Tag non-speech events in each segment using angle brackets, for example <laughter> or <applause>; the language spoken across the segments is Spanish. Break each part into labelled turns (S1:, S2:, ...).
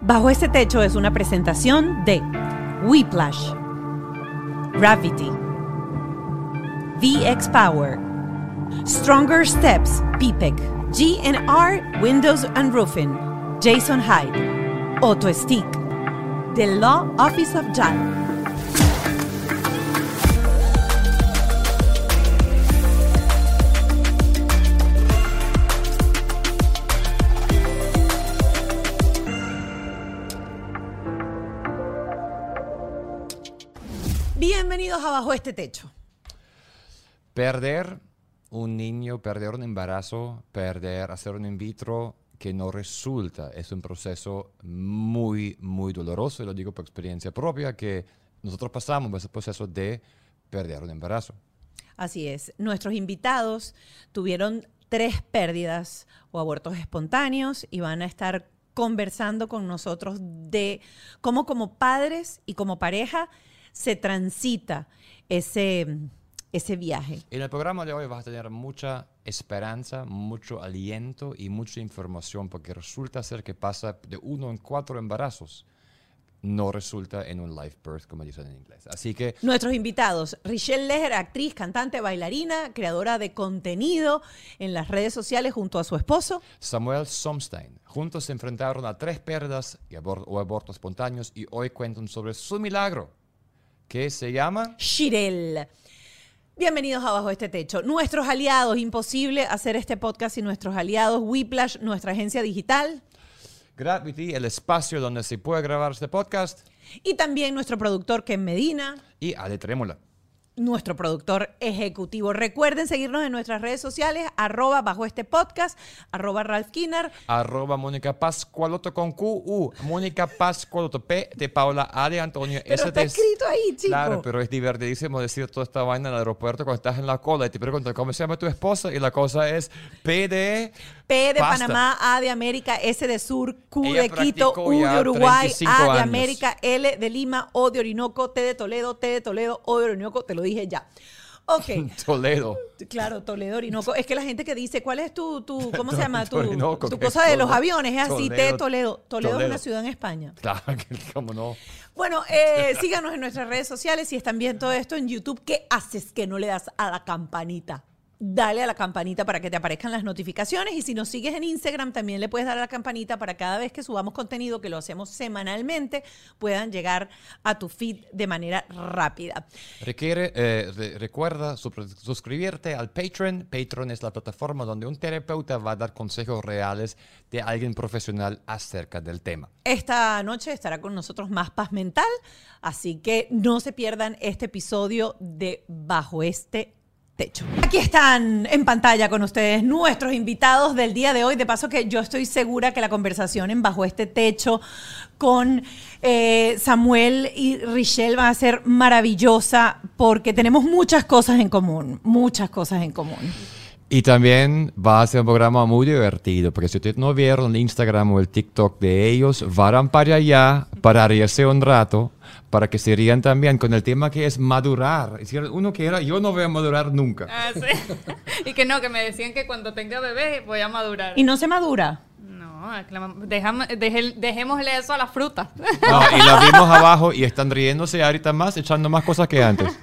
S1: Bajo este techo es una presentación de Whiplash, Gravity, VX Power, Stronger Steps, PPEC, GNR Windows and Roofing, Jason Hyde, Auto Stick, The Law Office of JAL. Bienvenidos a Bajo este techo.
S2: Perder un niño, perder un embarazo, perder, hacer un in vitro que no resulta, es un proceso muy, muy doloroso, y lo digo por experiencia propia, que nosotros pasamos por ese proceso de perder un embarazo.
S1: Así es. Nuestros invitados tuvieron tres pérdidas o abortos espontáneos y van a estar conversando con nosotros de cómo como padres y como pareja se transita ese, ese viaje.
S2: En el programa de hoy vas a tener mucha esperanza, mucho aliento y mucha información, porque resulta ser que pasa de uno en cuatro embarazos. No resulta en un live birth, como dicen en inglés. Así que
S1: Nuestros invitados, Richelle Leger, actriz, cantante, bailarina, creadora de contenido en las redes sociales junto a su esposo.
S2: Samuel Somstein. Juntos se enfrentaron a tres pérdidas y abor- o abortos espontáneos y hoy cuentan sobre su milagro, que se llama...
S1: Shirel. Bienvenidos a Bajo este Techo. Nuestros aliados, imposible hacer este podcast sin nuestros aliados, Whiplash, nuestra agencia digital,
S2: Gravity, el espacio donde se puede grabar este podcast,
S1: y también nuestro productor Ken Medina,
S2: y Ale Trémola.
S1: Nuestro productor ejecutivo. Recuerden seguirnos en nuestras redes sociales, arroba bajo este podcast, arroba Ralph Kinner.
S2: Arroba Mónica Pascualoto con QU. Mónica Pascualoto, P de Paula, A de Antonio,
S1: Pero
S2: S
S1: está escrito ahí, chico.
S2: Claro, pero es divertidísimo decir toda esta vaina en el aeropuerto cuando estás en la cola y te preguntan cómo se llama tu esposa y la cosa es P de...
S1: P de
S2: pasta.
S1: Panamá, A de América, S de Sur, Q
S2: Ella
S1: de Quito, U de Uruguay,
S2: 35
S1: A de
S2: años.
S1: América, L de Lima, O de Orinoco, T de Toledo, T de Toledo, O de Orinoco, te lo dije ya. Ok. <laughs>
S2: Toledo.
S1: Claro, Toledo, Orinoco. Es que la gente que dice, ¿cuál es tu, tu ¿cómo se <laughs> llama? Tu,
S2: Orinoco,
S1: tu cosa de los aviones, es así, T de
S2: Toledo.
S1: Toledo. Toledo es una ciudad en España.
S2: Claro, cómo no.
S1: Bueno, eh, síganos en nuestras redes sociales. Si están viendo esto en YouTube, ¿qué haces que no le das a la campanita? Dale a la campanita para que te aparezcan las notificaciones. Y si nos sigues en Instagram, también le puedes dar a la campanita para cada vez que subamos contenido, que lo hacemos semanalmente, puedan llegar a tu feed de manera rápida.
S2: Requiere, eh, re- recuerda su- suscribirte al Patreon. Patreon es la plataforma donde un terapeuta va a dar consejos reales de alguien profesional acerca del tema.
S1: Esta noche estará con nosotros más paz mental, así que no se pierdan este episodio de Bajo este techo. Aquí están en pantalla con ustedes nuestros invitados del día de hoy. De paso que yo estoy segura que la conversación en Bajo este techo con eh, Samuel y Richelle va a ser maravillosa porque tenemos muchas cosas en común, muchas cosas en común.
S2: Y también va a ser un programa muy divertido, porque si ustedes no vieron el Instagram o el TikTok de ellos, vayan para allá para reírse un rato, para que se rían también con el tema que es madurar. Es decir, uno que era, yo no voy a madurar nunca.
S3: Ah, sí. <laughs> y que no, que me decían que cuando tenga bebé voy a madurar.
S1: Y no se madura.
S3: No, déjame- deje- dejémosle eso a la fruta.
S2: No, y la vimos abajo y están riéndose ahorita más, echando más cosas que antes.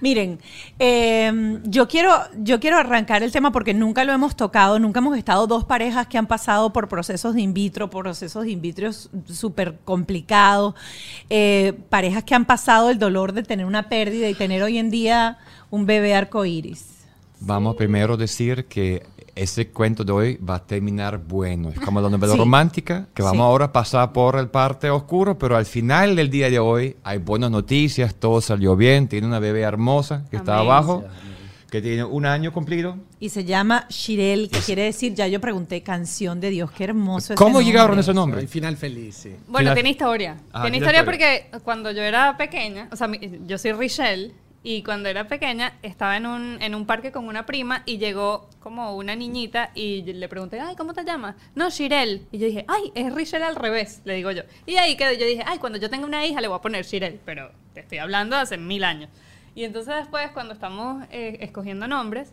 S1: Miren, eh, yo, quiero, yo quiero arrancar el tema porque nunca lo hemos tocado, nunca hemos estado dos parejas que han pasado por procesos de in vitro, procesos de in vitro súper complicados, eh, parejas que han pasado el dolor de tener una pérdida y tener hoy en día un bebé arcoíris.
S2: Vamos primero a decir que ese cuento de hoy va a terminar bueno. Es como la novela
S1: Sí.
S2: romántica, que vamos
S1: Sí.
S2: ahora a pasar por el parte oscuro, pero al final del día de hoy hay buenas noticias, todo salió bien, tiene una bebé hermosa que está
S3: Amén.
S2: abajo, que tiene un año cumplido.
S1: Y se llama Shirel, que quiere decir, ya yo pregunté, canción de Dios, qué hermoso. ese
S2: ¿Cómo llegaron a ese nombre?
S4: El final feliz, sí.
S3: Bueno,
S2: Final-
S3: tiene historia.
S2: Ah,
S3: tiene
S2: tiene
S3: historia
S2: historia.
S3: porque cuando yo era pequeña, o sea, mi- yo soy Richelle, y cuando era pequeña estaba en un, en un parque con una prima y llegó como una niñita y le pregunté, ay, ¿cómo te llamas? No, Shirel. Y yo dije, ay, es Richelle al revés, le digo yo. Y ahí quedé, yo dije, ay, cuando yo tenga una hija le voy a poner Shirel, pero te estoy hablando de hace mil años. Y entonces después, cuando estamos eh, escogiendo nombres,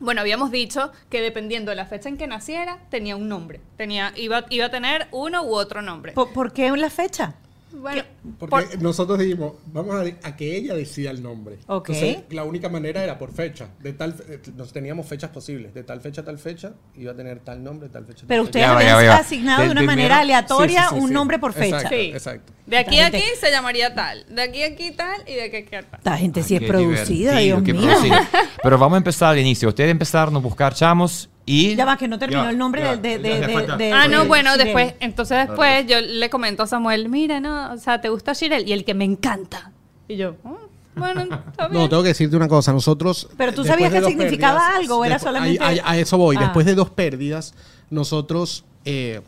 S3: Bueno, habíamos dicho que dependiendo de la fecha en que naciera, tenía un nombre. Tenía, iba, iba a tener uno u otro nombre.
S1: ¿Por, por qué la fecha?
S3: Bueno,
S4: Porque
S3: por-
S4: nosotros dijimos, vamos a, a que ella decida el nombre.
S1: Ok.
S4: Entonces, la única manera era por fecha. De tal, eh, nos teníamos fechas posibles. De tal fecha a tal fecha, iba a tener tal nombre, tal fecha.
S1: Pero
S4: tal
S1: ustedes habían asignado de una
S2: primero-
S1: manera aleatoria
S4: Sí, sí, sí,
S1: un
S4: sí.
S1: nombre por fecha.
S4: Exacto,
S3: Sí.
S4: exacto.
S3: de aquí a aquí se llamaría tal. De aquí a aquí tal y de aquí a aquí tal.
S1: Esta gente sí es producida, Dios mío.
S2: producida. Pero vamos a empezar al inicio. Ustedes empezaron a buscar chamos y...
S1: Ya va, que no terminó
S2: Ya,
S1: el nombre
S2: ya,
S1: de, de,
S2: ya,
S3: Ah,
S1: de
S3: no, bueno,
S1: Shirel.
S3: después, entonces después yo le comento a Samuel, mira, no, o sea, ¿te gusta Shirel? Y el que me encanta. Y yo, "Oh, bueno, está bien.
S4: No, tengo que decirte una cosa. Nosotros.
S1: Pero tú sabías que significaba
S4: pérdidas,
S1: algo, ¿o era solamente-
S4: a eso voy.
S1: Ah.
S4: Después de dos pérdidas, nosotros eh,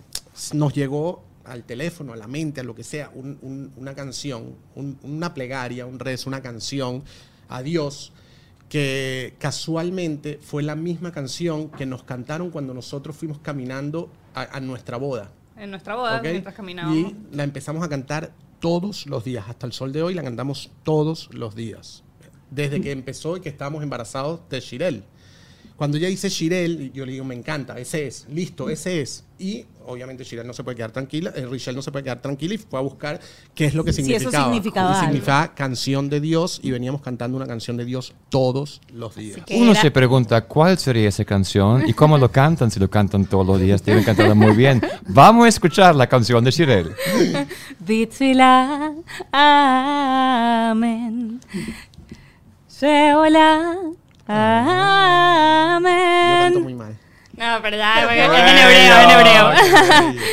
S4: nos llegó al teléfono, a la mente, a lo que sea, un- un- una canción, un- una plegaria, un rezo, una canción a Dios que casualmente fue la misma canción que nos cantaron cuando nosotros fuimos caminando a, a nuestra boda.
S3: En nuestra boda, mientras caminábamos.
S4: Y la empezamos a cantar todos los días. Hasta el sol de hoy la cantamos todos los días. Desde que empezó y que estábamos embarazados de Shirel. Cuando ella dice Shirel, yo le digo, me encanta, ese es, listo, ese es. Y obviamente Shirel no se puede quedar tranquila, eh, Richelle no se puede quedar tranquila y fue a buscar qué es lo que
S1: Si eso
S4: significaba.
S1: significaba algo.
S4: canción de Dios y veníamos cantando una canción de Dios todos los días.
S2: Uno
S1: era-
S2: se pregunta cuál sería esa canción y cómo lo cantan si lo cantan todos los días. Deben cantarla muy bien. Vamos a escuchar la canción de Shirel. <laughs>
S3: Amén. Sheola,
S4: Yo canto
S3: amén.
S4: muy mal.
S3: No,
S1: qué
S3: en hebreo, en hebreo.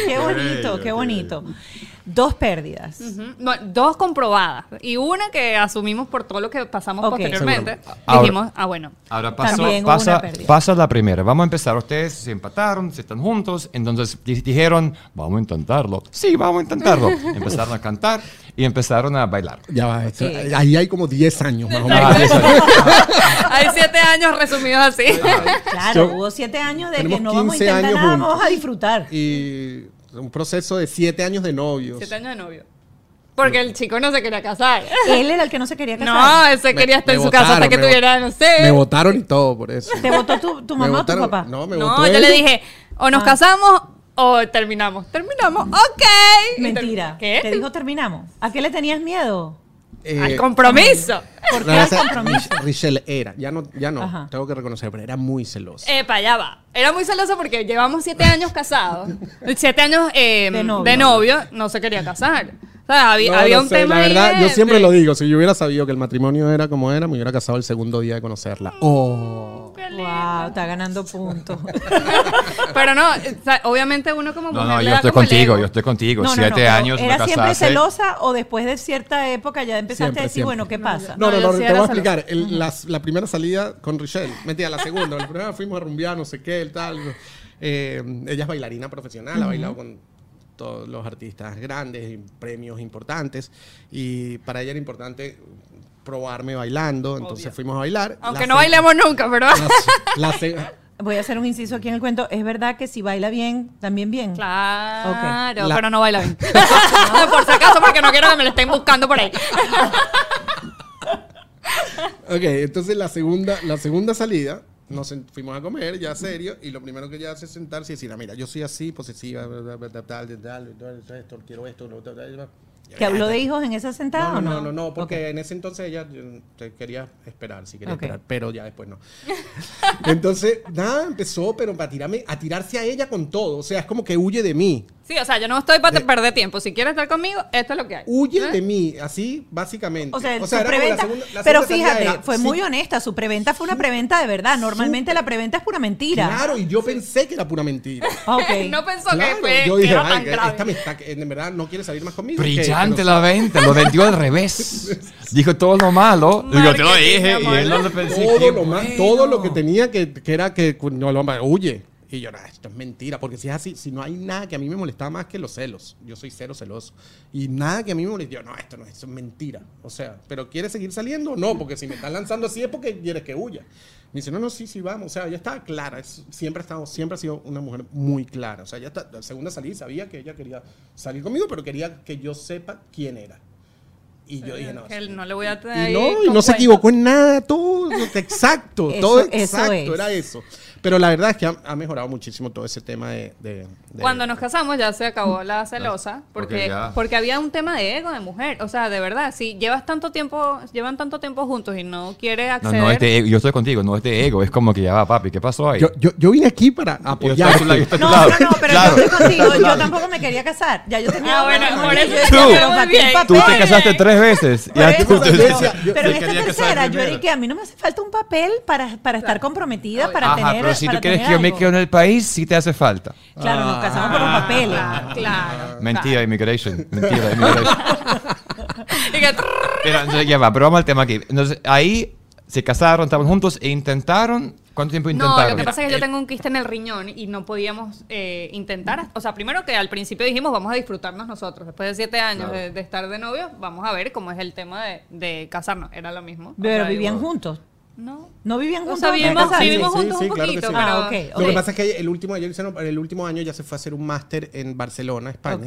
S1: Qué bonito, qué bonito. Dos pérdidas.
S3: Ujú. Bueno, dos comprobadas y una que asumimos por todo lo que pasamos
S1: Ok.
S3: posteriormente.
S2: Ahora-
S3: Dijimos, ah, bueno,
S2: Ahora pasó, pasa, pasa la primera. Vamos a empezar. Ustedes se empataron, se están juntos. Entonces di- dijeron, vamos a intentarlo. Sí, vamos a intentarlo. <laughs> empezaron a cantar y empezaron a bailar.
S4: Ya va, esto-
S1: Sí.
S4: ahí hay como 10 años más o menos.
S2: Ah, <laughs>
S3: hay siete años resumidos así.
S1: Claro,
S4: Yo-
S1: hubo siete años de que no vamos a
S4: 15
S1: intentar nada,
S4: juntos.
S1: vamos a disfrutar.
S4: y un proceso de siete años de novios.
S3: siete años de novio. Porque el chico no se quería casar.
S1: Él era el que no se quería casar.
S3: No, él se
S4: Me-
S3: quería estar
S4: me
S3: en su casa hasta que tuviera, no sé.
S4: Me votaron y todo por eso.
S1: ¿Te votó tu, mamá o tu papá?
S4: No, me
S3: No, yo
S4: él.
S3: le dije, o nos
S1: Ah.
S3: casamos o terminamos. Terminamos, ok.
S1: Mentira.
S3: ¿Qué?
S1: Te dijo terminamos. ¿A qué le tenías miedo?
S4: Eh,
S3: Al compromiso. <laughs>
S1: ¿Por qué al compromiso?
S4: Rich- Richelle era, ya no, ya no,
S1: Ajá.
S4: tengo que reconocer, pero era muy celosa.
S3: Epa, allá va. Era muy celoso porque llevamos siete años casados. Siete años eh,
S1: De
S3: de,
S1: novio.
S3: no se quería casar. O sea, había,
S4: No,
S3: había
S4: no
S3: un
S4: sé,
S3: tema
S4: La
S3: ahí
S4: verdad,
S3: de-
S4: yo siempre
S3: de-
S4: lo digo, si yo hubiera sabido que el matrimonio era como era, me hubiera casado el segundo día de conocerla. Oh.
S3: Lindo.
S1: Wow, está ganando puntos. <laughs>
S3: Pero no, o sea, obviamente uno como
S2: No,
S3: mujer
S2: no,
S3: le
S2: yo
S3: da
S2: estoy
S3: como el
S2: contigo,
S3: ego.
S2: yo estoy contigo.
S1: No,
S2: Siete
S1: no,
S2: años,
S1: ¿Era
S2: no
S1: siempre celosa o después de cierta época ya empezaste
S4: Siempre,
S1: a decir,
S4: siempre.
S1: bueno, ¿qué pasa?
S4: No, no,
S3: No,
S4: te voy a explicar. El- la primera salida con Richelle, mentira, la segunda. La primera fuimos a rumbear, no sé qué, el tal. Eh, ella es bailarina profesional, ha bailado con todos los artistas grandes, y premios importantes. Y para ella era importante probarme bailando, entonces
S3: Obvio.
S4: fuimos a bailar.
S3: Aunque
S4: La
S3: no
S4: se-
S3: bailemos nunca, pero...
S4: La, se- <laughs>
S1: Voy a hacer un inciso aquí en el cuento. ¿Es verdad que si baila bien, también bien?
S3: Claro,
S4: Ok. La-
S3: pero no baila bien. <laughs> <laughs> por si acaso, porque no quiero que me lo estén buscando por ahí.
S4: Ok, entonces la segunda, la segunda salida, nos fuimos a comer ya serio, y lo primero que ella hace es sentarse y decir, ah, mira, yo soy así, posesiva, bla, bla, bla, tal, tal, tal, tal, esto, quiero esto, lo, tal, tal, tal.
S1: ¿Te habló de hijos en esa sentada
S4: No,
S1: o
S4: no,
S1: no?
S4: no, no, porque en ese entonces ella quería esperar, sí quería esperar, pero ya después no. <laughs> Entonces, nada, empezó, pero para tirarme, a tirarse a ella con todo, o sea, es como que huye de mí,
S3: Sí, o sea, yo no estoy para perder tiempo. Si quieres estar conmigo, esto es lo que hay.
S4: huye
S3: ¿Eh?
S4: de mí, así, básicamente.
S1: O sea, su
S4: la
S1: preventa.
S4: segunda- la
S1: pero fíjate,
S4: era,
S1: fue
S4: sí,
S1: muy honesta. Su preventa fue una preventa de verdad. Normalmente la preventa es pura mentira.
S4: Claro, y yo pensé que era pura mentira. <laughs> <laughs>
S3: No pensó
S4: Claro,
S3: que, fue,
S4: yo
S3: que
S4: dije,
S3: era
S4: "Ay,
S3: tan grave.
S4: esta me está, en verdad no quiere salir más conmigo.
S2: Brillante la venta, lo vendió al revés. <laughs> Dijo todo lo malo. Y yo te lo
S3: Marketing,
S2: dije y él no lo pensé.
S4: todo lo más,
S2: bueno.
S4: todo lo que tenía que, que era que no lo huye. Y yo, no, esto es mentira, porque si es así, si no hay nada que a mí me molestaba más que los celos. Yo soy cero celoso. Y nada que a mí me moleste, yo, no, esto no es, esto es mentira. O sea, ¿pero quieres seguir saliendo? No, porque si me están lanzando así es porque quieres que huya. Me dice, no, no, sí, sí, vamos. O sea, ella estaba clara. es- siempre, ha estado, siempre ha sido una mujer muy clara. O sea, ya está, la segunda salida sabía que ella quería salir conmigo, pero quería que yo sepa quién era. Y yo dije, no.
S3: Él no le voy a
S4: Y
S3: tener.
S4: no, y no se equivocó en nada, todo exacto, <laughs>
S1: Eso-
S4: todo
S1: eso
S4: exacto,
S1: es.
S4: era eso. Pero la verdad es que ha, ha mejorado muchísimo todo ese tema de... de- de-
S3: Cuando nos casamos ya se acabó la celosa,
S2: Porque
S3: porque, había un tema de ego de mujer. O sea, de verdad, si llevas tanto tiempo, llevan tanto tiempo juntos y no quiere
S2: No,
S3: acceder.
S2: no es de ego. Yo estoy contigo, no es de ego. Es como que ya va, papi, ¿qué pasó ahí?
S4: Yo, yo, yo vine aquí para apoyar.
S1: No, no, no, pero
S2: Claro.
S1: yo estoy contigo. Yo tampoco me quería casar. Ya yo tenía.
S3: Ah, bueno, por eso
S1: yo
S3: te
S1: decía,
S2: quedó
S1: pero
S3: muy
S1: ¿para qué
S3: bien.
S1: el
S2: Tú
S1: papel?
S2: te casaste tres veces.
S1: Eso,
S2: tú
S1: pero, en esta tercera, yo era que a mí no me hace falta un papel para, para estar comprometida, para
S2: Ajá,
S1: tener.
S2: Pero si tú quieres que yo me quede en el país, sí te hace falta.
S1: Claro, nos casamos por los
S2: Ah.
S1: papeles.
S3: Claro, claro.
S2: Mentira, immigration. Mentira, immigration. <laughs> Pero, entonces, ya va, pero vamos al tema aquí. Entonces, ahí se casaron, estaban juntos e intentaron. ¿Cuánto tiempo
S3: No,
S2: intentaron?
S3: lo que pasa es que yo tengo un quiste en el riñón y no podíamos eh, intentar. O sea, primero que al principio dijimos vamos a disfrutarnos nosotros. Después de siete años de, de estar de novios, vamos a ver cómo es el tema de, de casarnos. Era lo mismo. O
S1: Pero
S3: sea,
S1: vivían
S3: digo,
S1: juntos.
S3: No.
S1: No vivían
S3: O
S1: juntos.
S3: sea,
S1: de
S3: vivimos,
S1: casarse?
S3: vivimos
S4: Sí,
S3: juntos
S4: sí,
S3: un poquito,
S4: sí.
S3: pero...
S1: Ah, ok,
S4: Lo que pasa es que el último, el último año ya se fue a hacer un máster en Barcelona, España.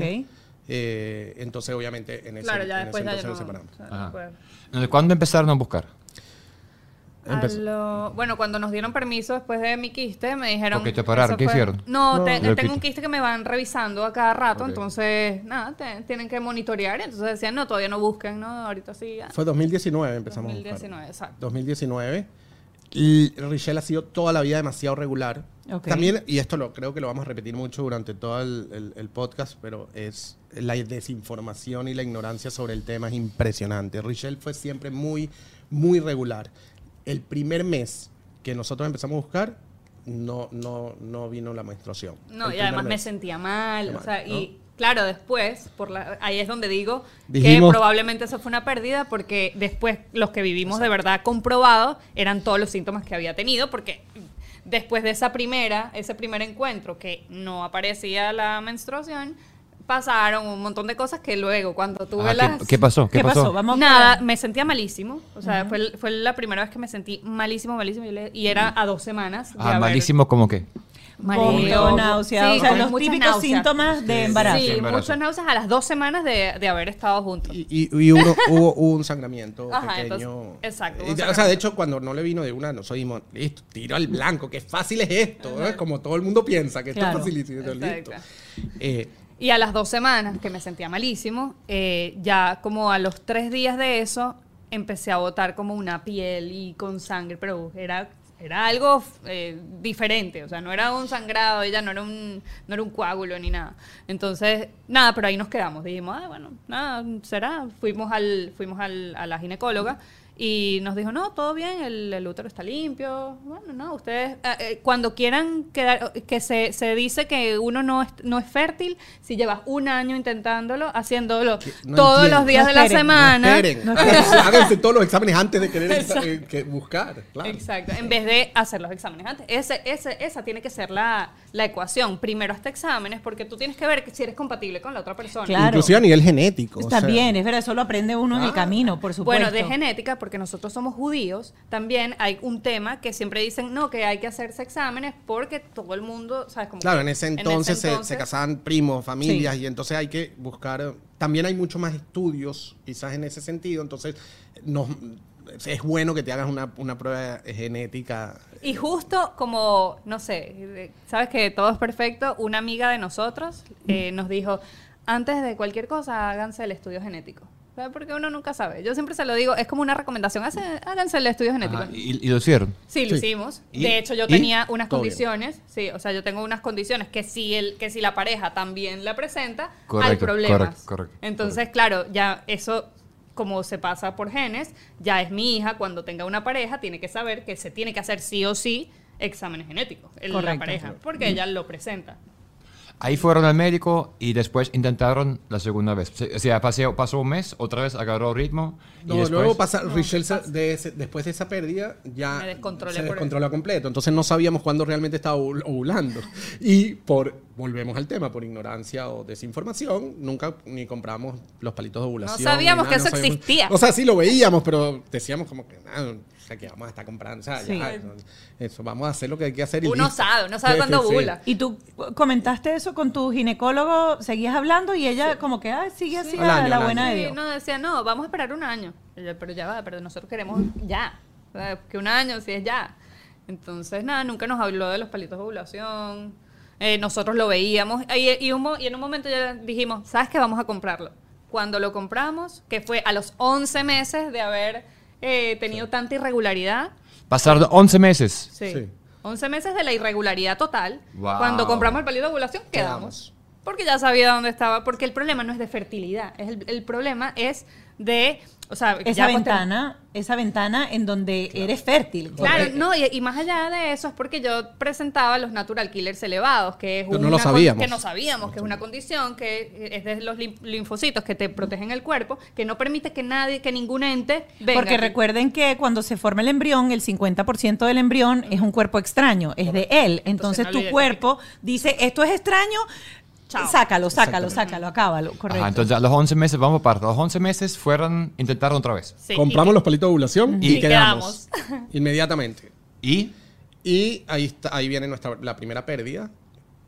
S4: Eh, entonces, obviamente, en ese,
S3: Claro, ya
S4: en
S3: después
S4: ese
S3: ya
S4: entonces
S3: no-
S4: nos separamos.
S3: o sea,
S2: Entonces, ¿Cuándo empezaron a buscar?
S3: A lo- bueno, cuando nos dieron permiso después de mi quiste, me dijeron...
S2: ¿Por qué te pararon? ¿Qué
S3: fue-
S2: hicieron?
S3: No,
S4: No.
S3: te- tengo un quiste que me van revisando a cada rato,
S2: Ok.
S3: entonces, nada, te- tienen que monitorear. Entonces decían, no, todavía no busquen, ¿no? Ahorita sí. ya.
S4: Fue 2019 empezamos a
S3: 2019,
S4: buscar.
S3: exacto.
S4: 2019. Y Richelle ha sido toda la vida demasiado regular.
S1: Ok.
S4: También, y esto lo creo que lo vamos a repetir mucho durante todo el, el- el podcast, pero es la desinformación y la ignorancia sobre el tema es impresionante. Richelle fue siempre muy, muy regular. El primer mes que nosotros empezamos a buscar, no, no, no vino la menstruación.
S3: No,
S4: El
S3: y además me
S4: mes.
S3: sentía mal,
S4: Qué
S3: o sea,
S4: mal,
S3: y claro, después, por la, ahí es donde digo
S4: Dijimos-
S3: que probablemente eso fue una pérdida porque después los que vivimos de verdad comprobado eran todos los síntomas que había tenido porque después de esa primera, ese primer encuentro que no aparecía la menstruación, pasaron un montón de cosas que luego cuando tuve
S2: Ajá,
S3: las...
S2: ¿qué, qué pasó? ¿Qué,
S1: ¿Qué pasó? Vamos
S3: Nada,
S1: a-
S3: me sentía malísimo. O sea, fue, fue la primera vez que me sentí malísimo, malísimo. Y, le- y era a dos semanas.
S2: Ah,
S3: haber-
S2: malísimo, ¿cómo qué?
S1: Vómito, náusea,
S3: Sí,
S1: o sea, los
S3: muchas
S1: típicos
S3: náuseas.
S1: síntomas de embarazo.
S3: Sí,
S2: embarazo.
S3: muchas náuseas a las dos semanas de, de haber estado juntos.
S4: Y, y- y hubo, hubo- hubo un sangramiento
S3: Ajá,
S4: pequeño.
S3: entonces, exacto,
S4: Y o sea, de hecho, cuando no le vino de una, nos oímos, listo, tiro al blanco, qué fácil es esto, ¿eh? como todo el mundo piensa que
S1: Claro.
S4: esto es facilísimo, listo. Eh,
S3: Y a las dos semanas, que me sentía malísimo, eh, ya como a los tres días de eso, empecé a botar como una piel y con sangre, pero era, era algo eh, diferente, o sea, no era un sangrado, ella no era un, no era un coágulo ni nada. Entonces, nada, pero ahí nos quedamos. Dijimos, ah, bueno, nada, será. Fuimos, al, fuimos al, a la ginecóloga. Y nos dijo, no, todo bien, el, el útero está limpio. Bueno, no, ustedes, eh, eh, cuando quieran quedar, que se, se dice que uno no es, no es fértil si llevas un año intentándolo, haciéndolo
S4: no
S3: todos
S4: entiendo.
S3: los días
S1: No
S3: de la
S1: esperen,
S3: semana.
S4: esperen,
S1: No <laughs> <laughs>
S4: háganse todos los exámenes antes de querer
S3: Exacto.
S4: eh, que buscar. Claro.
S3: Exacto, en vez de hacer los exámenes antes. Ese, ese, esa tiene que ser la, la ecuación. Primero hasta exámenes, porque tú tienes que ver que si eres compatible con la otra persona.
S1: Claro.
S4: Inclusive a nivel genético. o
S1: Está
S4: sea,
S1: bien, es verdad, eso lo aprende uno en el
S4: Ah.
S1: camino, por supuesto.
S3: Bueno, de genética, porque nosotros somos judíos, también hay un tema que siempre dicen, no, que hay que hacerse exámenes porque todo el mundo, ¿sabes? Como
S4: Claro,
S3: que
S4: en ese entonces, se- casaban primos, familias,
S1: Sí.
S4: y entonces hay que buscar. También hay mucho más estudios, quizás en ese sentido. Entonces, nos, es bueno que te hagas una, una prueba genética.
S3: Y justo como, no sé, sabes que todo es perfecto, una amiga de nosotros eh, nos dijo, antes de cualquier cosa háganse el estudio genético. Porque uno nunca sabe. Yo siempre se lo digo, es como una recomendación, hace- háganse el estudio genético.
S2: Ajá, ¿Y, y lo hicieron?
S3: Sí, lo
S4: Sí.
S3: hicimos. De hecho, yo
S2: ¿Y?
S3: tenía unas
S4: Todo bien.
S3: condiciones, sí, o sea, yo tengo unas condiciones que si el, que si la pareja también la presenta, hay problemas.
S2: correcto, correcto,
S3: Entonces, claro, ya eso como se pasa por genes, ya es mi hija cuando tenga una pareja tiene que saber que se tiene que hacer sí o sí exámenes genéticos en la
S1: Correcto.
S3: pareja, porque ella lo presenta.
S2: Ahí fueron al médico y después intentaron la segunda vez. O sea, pasó, pasó un mes, otra vez agarró ritmo. y
S4: No,
S2: después-
S4: luego pasa, se- de ese- después de esa pérdida ya se descontroló completo. Entonces no sabíamos cuándo realmente estaba ovul- ovulando. Y por volvemos al tema, por ignorancia o desinformación, nunca ni compramos los palitos de ovulación.
S3: sabíamos
S4: ni
S3: que eso
S4: sabíamos-
S3: existía.
S4: O sea, sí lo veíamos, pero decíamos como que, nada, o sea, que vamos a estar comprando. O sea,
S1: Sí.
S4: ya, eso, vamos a hacer lo que hay que hacer. Y
S3: Uno
S4: listo.
S3: sabe, uno sabe
S4: Sí,
S3: cuándo
S4: sí, sí.
S3: ovula.
S1: Y tú comentaste eso con tu ginecólogo, seguías hablando y ella como que, ah, sigue así a
S4: año,
S1: la buena de
S3: Sí,
S1: Dios.
S3: no, decía, no, vamos a esperar un año. Pero ya va, pero nosotros queremos ya. O sea, que un año, si es ya. Entonces, nada, nunca nos habló de los palitos de ovulación. Eh, nosotros lo veíamos. Y, y un y en un momento ya dijimos, ¿sabes qué? Vamos a comprarlo. Cuando lo compramos, que fue a los 11 meses de haber eh, tenido tanta irregularidad,
S2: Pasaron 11 meses.
S3: Sí.
S4: Sí.
S3: 11 meses de la irregularidad total.
S2: Wow.
S3: Cuando compramos el palito de ovulación, quedamos.
S4: Quedamos.
S3: Porque ya sabía dónde estaba. Porque el problema no es de fertilidad. Es el, el problema es de. O sea,
S1: Esa ventana, esa ventana en donde eres fértil.
S3: Claro,
S4: Porque-
S3: no, y, y más allá de eso es porque yo presentaba los natural killers elevados, que es
S4: Pero no
S3: una
S4: lo sabíamos.
S3: que no sabíamos, que es una condición que es de los linfocitos que te protegen el cuerpo, que no permite que nadie, que ningún ente venga.
S1: Porque
S3: aquí.
S1: recuerden que cuando se forma el embrión, el 50% del embrión es un cuerpo extraño, es de él. Entonces
S3: no
S1: tu cuerpo dice, esto es extraño,
S3: Chao.
S1: sácalo, sácalo, sácalo, acábalo, correcto.
S2: Ajá, entonces a los 11 meses, vamos a parte. A los 11 meses fueron, intentaron otra vez.
S3: Sí,
S4: Compramos los palitos de ovulación y,
S3: Y
S4: quedamos. <laughs> Inmediatamente.
S2: ¿Y
S4: Y ahí, está, ahí viene nuestra, la primera pérdida.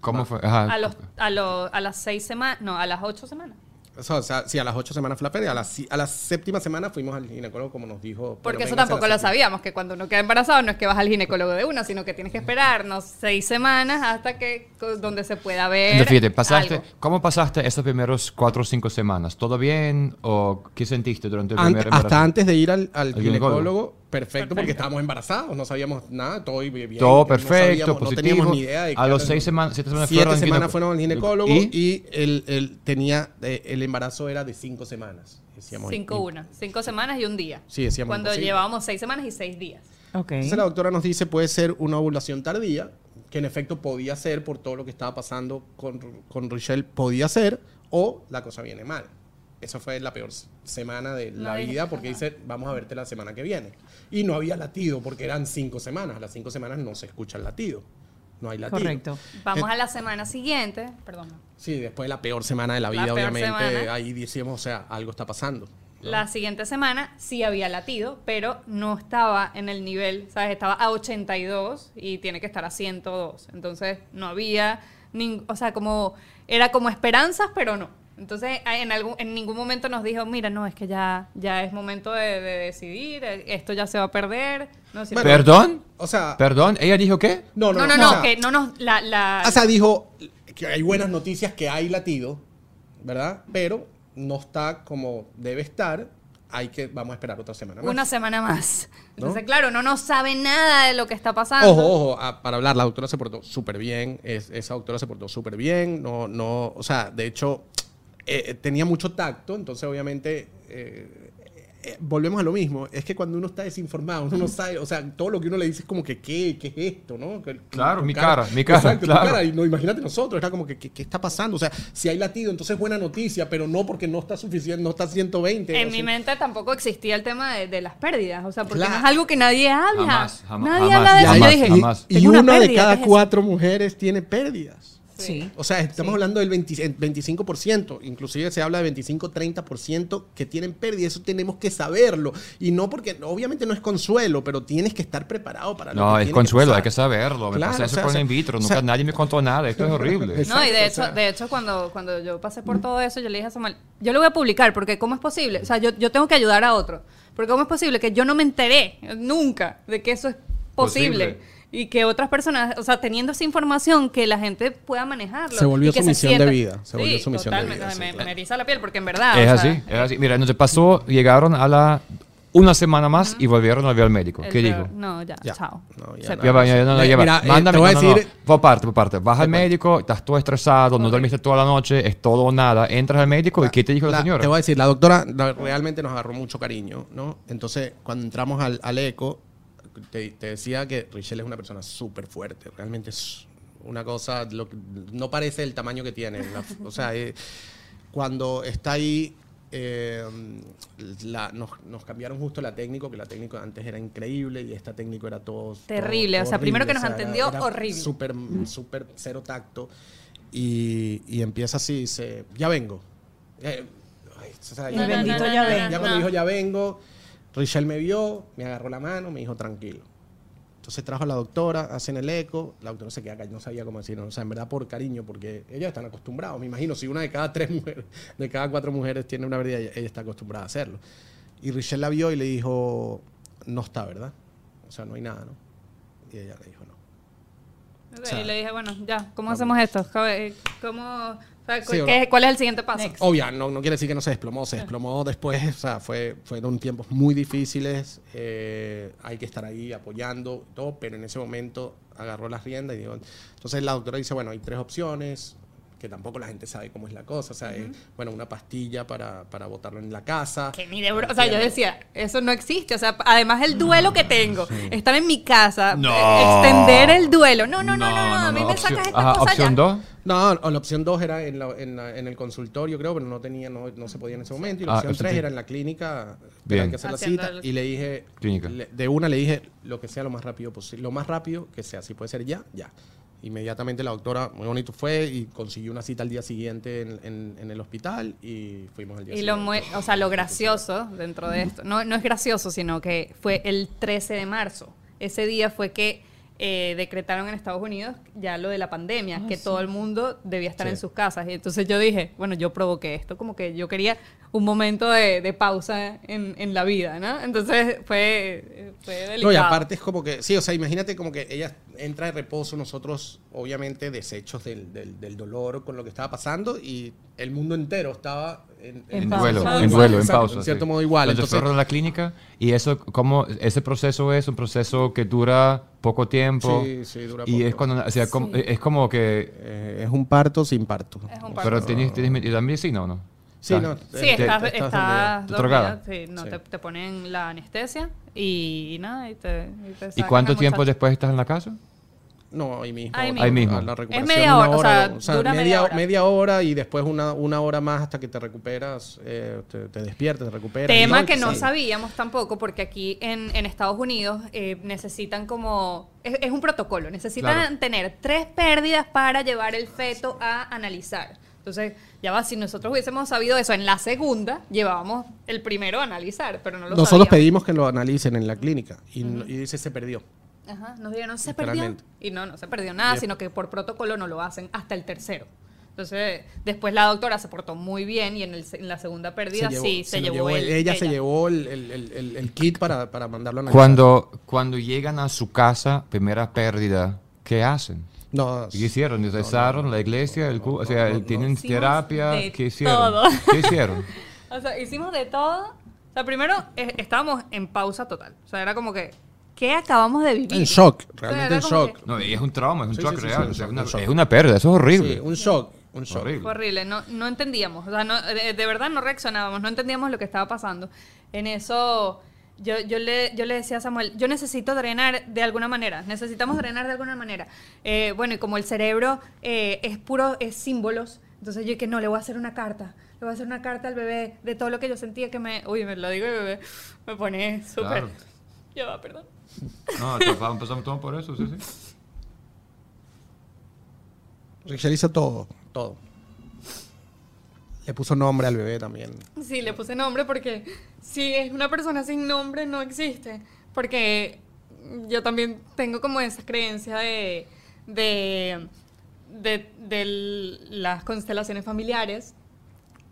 S2: cómo fue? Ajá.
S3: a, los, a, los, a las seis semanas, no, a las ocho semanas.
S4: O sea, o sea, sí, a las ocho semanas fue la pérdida. A la, si- a la séptima semana fuimos al ginecólogo, como nos dijo.
S3: Porque eso tampoco lo sabíamos, que cuando uno queda embarazado no es que vas al ginecólogo de una, sino que tienes que esperarnos seis semanas hasta que co- donde se pueda ver.
S2: Entonces, fíjate, pasaste,
S3: algo.
S2: ¿cómo pasaste esos primeros 4 o 5 semanas? ¿Todo bien? ¿O qué sentiste durante el primer embarazo?
S4: hasta antes de ir al, al
S2: ginecólogo.
S4: ginecólogo, perfecto, porque estábamos embarazados, no sabíamos nada, todo iba bien.
S2: Todo
S4: no
S2: perfecto,
S4: sabíamos-
S2: positivo.
S4: No teníamos ni idea de
S2: a
S4: qué
S2: los 6 semanas, siete semanas
S4: Siete
S2: fueron al
S4: semanas
S2: gineco-
S4: fueron al ginecólogo
S2: ¿Y?
S4: él tenía, eh, el embarazo era de cinco semanas. Decíamos,
S3: Cinco
S4: y-
S3: una, cinco semanas y un día.
S4: Sí, decíamos
S3: Cuando
S4: imposible.
S3: llevábamos seis semanas y seis días.
S1: Ok.
S4: Entonces la doctora nos dice puede ser una ovulación tardía, que en efecto podía ser por todo lo que estaba pasando con, con Richelle, podía ser, o la cosa viene mal. Esa fue la peor semana de la vida porque dice, vamos a verte la semana que viene. Y no había latido porque eran cinco semanas. A las cinco semanas no se escucha el latido. No hay latido.
S1: Correcto.
S3: Vamos
S4: Eh,
S3: a la semana siguiente, perdón.
S4: Sí, después de la peor semana de la vida,
S3: La
S4: obviamente,
S3: semana.
S4: ahí decimos, o sea, algo está pasando. ¿no?
S3: La siguiente semana sí había latido, pero no estaba en el nivel, ¿sabes? Estaba a 82 y tiene que estar a 102. Entonces no había, o sea, como, era como esperanzas, pero no. Entonces en, algún, en ningún momento nos dijo, mira, no, es que ya, ya es momento de, de decidir, eh, esto ya se va a perder. No, sino-
S4: Bueno,
S2: ¿Perdón?
S4: O sea,
S2: ¿Perdón? ¿Ella dijo qué?
S4: no,
S3: no,
S4: no,
S3: no,
S4: o
S3: no,
S4: sea,
S3: que no nos, la, la,
S4: O sea, dijo que hay buenas noticias, que hay latido, ¿verdad? Pero no está como debe estar. Hay que, vamos a esperar otra semana más.
S3: una semana más.
S4: ¿No?
S3: Entonces, claro, no nos sabe nada de lo que está pasando.
S4: Ojo, ojo, a- para hablar, la doctora se portó súper bien. es- esa doctora se portó súper bien. No, no, o sea, de hecho, eh, tenía mucho tacto, entonces obviamente. eh, eh, volvemos a lo mismo, es que cuando uno está desinformado, uno no sabe, o sea, todo lo que uno le dice es como que, ¿qué, qué es esto? ¿no? Que-
S2: Claro, mi cara, mi cara,
S4: Exacto, tu
S2: claro.
S4: cara, y no, imagínate nosotros, era como que, ¿qué, qué está pasando? O sea, si hay latido, entonces es buena noticia, pero no porque no está suficiente, no está 120.
S3: En mi mente tampoco existía el tema de, de las pérdidas, o sea, porque
S4: Claro.
S3: no es algo que nadie habla.
S2: Jamás, jamás,
S3: nadie
S2: jamás,
S3: habla de eso.
S4: y,
S3: Yo dije,
S4: y-
S2: jamás.
S4: y
S3: tengo una
S4: una de cada cuatro mujeres tiene pérdidas.
S1: Sí.
S4: O sea, estamos hablando del 20 eh, 25%, inclusive se habla de 25-30% que tienen pérdida, eso tenemos que saberlo. Y no porque, obviamente no es consuelo, pero tienes que estar preparado para lo
S2: No,
S4: que
S2: es consuelo, hay que saberlo. Me
S4: Claro,
S2: pasé
S4: o
S2: eso
S4: sea,
S2: con
S4: o sea,
S2: in vitro,
S4: o
S2: nunca
S4: sea-
S2: nadie me contó nada, esto es horrible.
S4: Exacto,
S3: No, y de
S4: o
S3: hecho,
S4: sea-
S3: de hecho cuando, cuando yo pasé por todo eso, yo le dije a Samuel, yo lo voy a publicar, porque ¿cómo es posible? O sea, yo, yo tengo que ayudar a otro. Porque ¿cómo es posible que yo no me enteré nunca de que eso es posible?
S2: Posible.
S3: Y que otras personas, o sea, teniendo esa información, que la gente pueda manejarlo.
S4: Se volvió
S3: y que
S4: su misión de vida, se volvió
S3: Sí,
S4: su misión de vida, sí,
S3: me,
S4: claro.
S3: me eriza la piel, porque en verdad...
S2: Es
S3: o
S2: así,
S3: sea,
S2: es así. Mira, entonces pasó, llegaron a la una semana más y volvieron a ver al médico.
S3: el
S2: ¿Qué dijo?
S3: No, ya,
S4: Ya.
S3: chao.
S4: No, ya no.
S2: Ya va, ya, ya, no, no,
S4: Eh, mira, eh,
S2: Mándame,
S4: te voy a
S2: no, no, no.
S4: decir-
S2: Por parte, por parte. Vas al
S4: Te
S2: médico, estás todo estresado, no dormiste toda la noche, es todo o nada. Entras al médico y ¿qué te dijo la,
S4: La-
S2: señora?
S4: Te voy a decir, la doctora realmente nos agarró mucho cariño, ¿no? Entonces, cuando entramos al, al eco, te, te decía que Richelle es una persona súper fuerte. Realmente es una cosa, lo no parece el tamaño que tiene. la- o sea, eh, cuando está ahí, eh, la- nos, nos cambiaron justo la técnico, que la técnico antes era increíble y esta técnico era todo...
S3: Terrible,
S4: todo
S3: o sea, primero que nos
S4: era-
S3: entendió,
S4: era
S3: horrible.
S4: Súper, súper cero tacto. Y, y empieza así, dice, ya vengo. Eh, ay, o sea, ya-
S1: bendito
S3: no, no,
S1: ya
S3: no,
S4: ya
S3: no.
S4: cuando dijo ya vengo, Richelle me vio, me agarró la mano, me dijo tranquilo. Entonces trajo a la doctora, hacen el eco, la doctora se queda callada, no sabía cómo decirlo, o sea, en verdad por cariño, porque ellos están acostumbrados, me imagino, si una de cada tres mujeres, de cada cuatro mujeres tiene una pérdida, ella, ella está acostumbrada a hacerlo. Y Richelle la vio y le dijo, no está, ¿verdad? O sea, no hay nada, ¿no? Y ella le dijo, no.
S3: Ok,
S4: O sea,
S3: y le dije, bueno, ya, ¿cómo hacemos esto? ¿Cómo, o sea,
S4: Sí, o
S3: ¿qué-
S4: no.
S3: ¿Cuál es el siguiente paso?
S1: Next.
S4: Obvio, no, no quiere decir que no se desplomó, se desplomó después, o sea, fue, fueron tiempos muy difíciles, eh, hay que estar ahí apoyando, y todo, pero en ese momento agarró las riendas y dijo, entonces la doctora dice, bueno, hay tres opciones, que tampoco la gente sabe cómo es la cosa, o sea, es, bueno, una pastilla para, para botarlo en la casa.
S3: Que ni de bro- O sea, yo decía, eso no existe. O sea, además el duelo que tengo, estar en mi casa,
S2: No.
S3: eh, extender el duelo. No, no, no, no, no, a mí me sacas esta
S2: ajá,
S3: cosa
S2: Opción
S3: ya.
S2: 2.
S4: No, la opción dos era en, la- en, la- en el consultorio, creo, pero no tenía, no, no se podía en ese momento. Y la
S2: Ah,
S4: opción
S2: opción
S4: tres
S2: tres.
S4: era en la clínica,
S2: Bien.
S4: que hacer la cita.
S3: el-
S4: Y le dije,
S2: Clínica.
S4: le- de una le dije lo que sea lo más rápido posible, lo más rápido que sea, si puede ser ya, ya. Inmediatamente la doctora, muy bonito fue y consiguió una cita al día siguiente en, en- en el hospital y fuimos al día
S3: Y lo,
S4: siguiente.
S3: mu- o sea, lo gracioso dentro de esto, no, no es gracioso, sino que fue el 13 de marzo. Ese día fue que eh, decretaron en Estados Unidos ya lo de la pandemia, que todo el mundo debía estar
S4: Sí.
S3: en sus casas. Y entonces yo dije, bueno, yo provoqué esto, como que yo quería un momento de, de pausa en, en la vida, ¿no? Entonces fue, fue delicado.
S4: No, y aparte es como que, sí, o sea, imagínate como que ella entra de reposo, nosotros obviamente deshechos del, del, del dolor con lo que estaba pasando y el mundo entero estaba en,
S1: En
S2: En
S1: pausa.
S2: duelo,
S1: Exacto,
S2: en duelo, en pausa.
S4: En cierto
S2: sí.
S4: modo igual.
S2: Entonces, a la clínica y eso, como ese proceso es un proceso que dura poco tiempo.
S4: Sí, sí, dura
S2: Y
S4: poco.
S2: es cuando, o sea, como- es como que,
S4: eh, es un parto sin parto.
S3: Es un parto.
S2: pero tienes, tienes medida de medicina o no?
S4: Sí,
S2: Estás-
S4: no.
S3: Sí, estás,
S4: te-
S3: estás, sí, no,
S4: Sí.
S3: Te, te ponen la anestesia y nada, y te, y te
S2: ¿Y
S3: sacan
S2: cuánto tiempo después estás en la casa?
S4: No, ahí mismo.
S3: Ahí
S2: Ahí mismo.
S4: La recuperación,
S3: media
S4: una
S3: hora, o sea, dura
S4: media,
S3: media hora.
S4: media hora y después una, una hora más hasta que te recuperas, eh, te, te despiertas, te recuperas.
S3: Tema que no
S4: sí.
S3: sabíamos tampoco, porque aquí en, en Estados Unidos eh, necesitan como. Es, es un protocolo, necesitan
S2: Claro.
S3: tener tres pérdidas para llevar el feto a analizar. Entonces, ya va, si nosotros hubiésemos sabido eso en la segunda, llevábamos el primero a analizar, pero no lo
S4: Nosotros
S3: sabíamos.
S4: pedimos que lo analicen en la clínica y, no- y dice se perdió.
S3: Ajá, nos dijeron, se perdió. Y no, no se perdió nada,
S4: Yep.
S3: sino que por protocolo no lo hacen hasta el tercero. Entonces, después la doctora se portó muy bien y en, el- en la segunda pérdida sí se, llevó, él-
S4: ella, se llevó el, el- el- el- el kit para, para mandarlo a analizar.
S2: Cuando, cuando llegan a su casa, primera pérdida, ¿qué hacen?
S4: No,
S2: ¿Qué hicieron? ¿Rezaron la iglesia? El o sea,
S4: no, no.
S2: ¿tienen terapia?
S3: de
S2: ¿Qué hicieron?
S3: todo. <laughs>
S2: ¿Qué hicieron?
S3: O sea, hicimos de todo. O sea, primero eh, estábamos en pausa total. O sea, era como que, ¿qué acabamos de vivir?
S4: en shock,
S3: O sea,
S4: realmente en shock.
S3: que-
S2: No, y es un trauma, es un
S4: Sí,
S2: shock
S4: sí, sí,
S2: real.
S4: sí,
S2: o sea,
S4: un
S2: una-
S4: shock.
S2: es una pérdida, eso es horrible.
S4: Sí, un shock, un shock.
S2: Horrible.
S3: Horrible, no, no entendíamos, o sea, no, de, de verdad no reaccionábamos, no entendíamos lo que estaba pasando. En eso yo, yo, le, yo le decía a Samuel, yo necesito drenar de alguna manera, necesitamos drenar de alguna manera. Eh, bueno, y como el cerebro eh, es puro, es símbolos, entonces yo que no, le voy a hacer una carta, le voy a hacer una carta al bebé de todo lo que yo sentía que me, uy, me lo digo el bebé, me pone súper...
S2: Claro.
S3: Ya va, perdón.
S2: No, <laughs> empezamos empezamos todo por eso, sí, sí.
S4: Hizo todo, todo. Le puso nombre al bebé también.
S3: Sí, le puse nombre porque si es una persona sin nombre no existe. Porque yo también tengo como esa creencia de, de, de, las constelaciones familiares.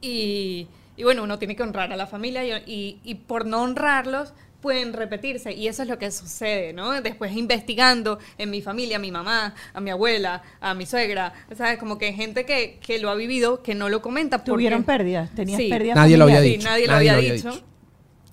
S3: Y, y bueno, uno tiene que honrar a la familia y- y por no honrarlos pueden repetirse y eso es lo que sucede, ¿no? Después investigando en mi familia, a mi mamá, a mi abuela, a mi suegra, ¿sabes? Como que gente que, que lo ha vivido, que no lo comenta. porque-
S1: ¿Tuvieron pérdidas? ¿Tenías
S3: Sí.
S1: pérdidas
S4: Nadie lo había dicho.
S3: nadie lo
S4: nadie
S3: había
S4: lo había
S3: dicho.
S4: dicho.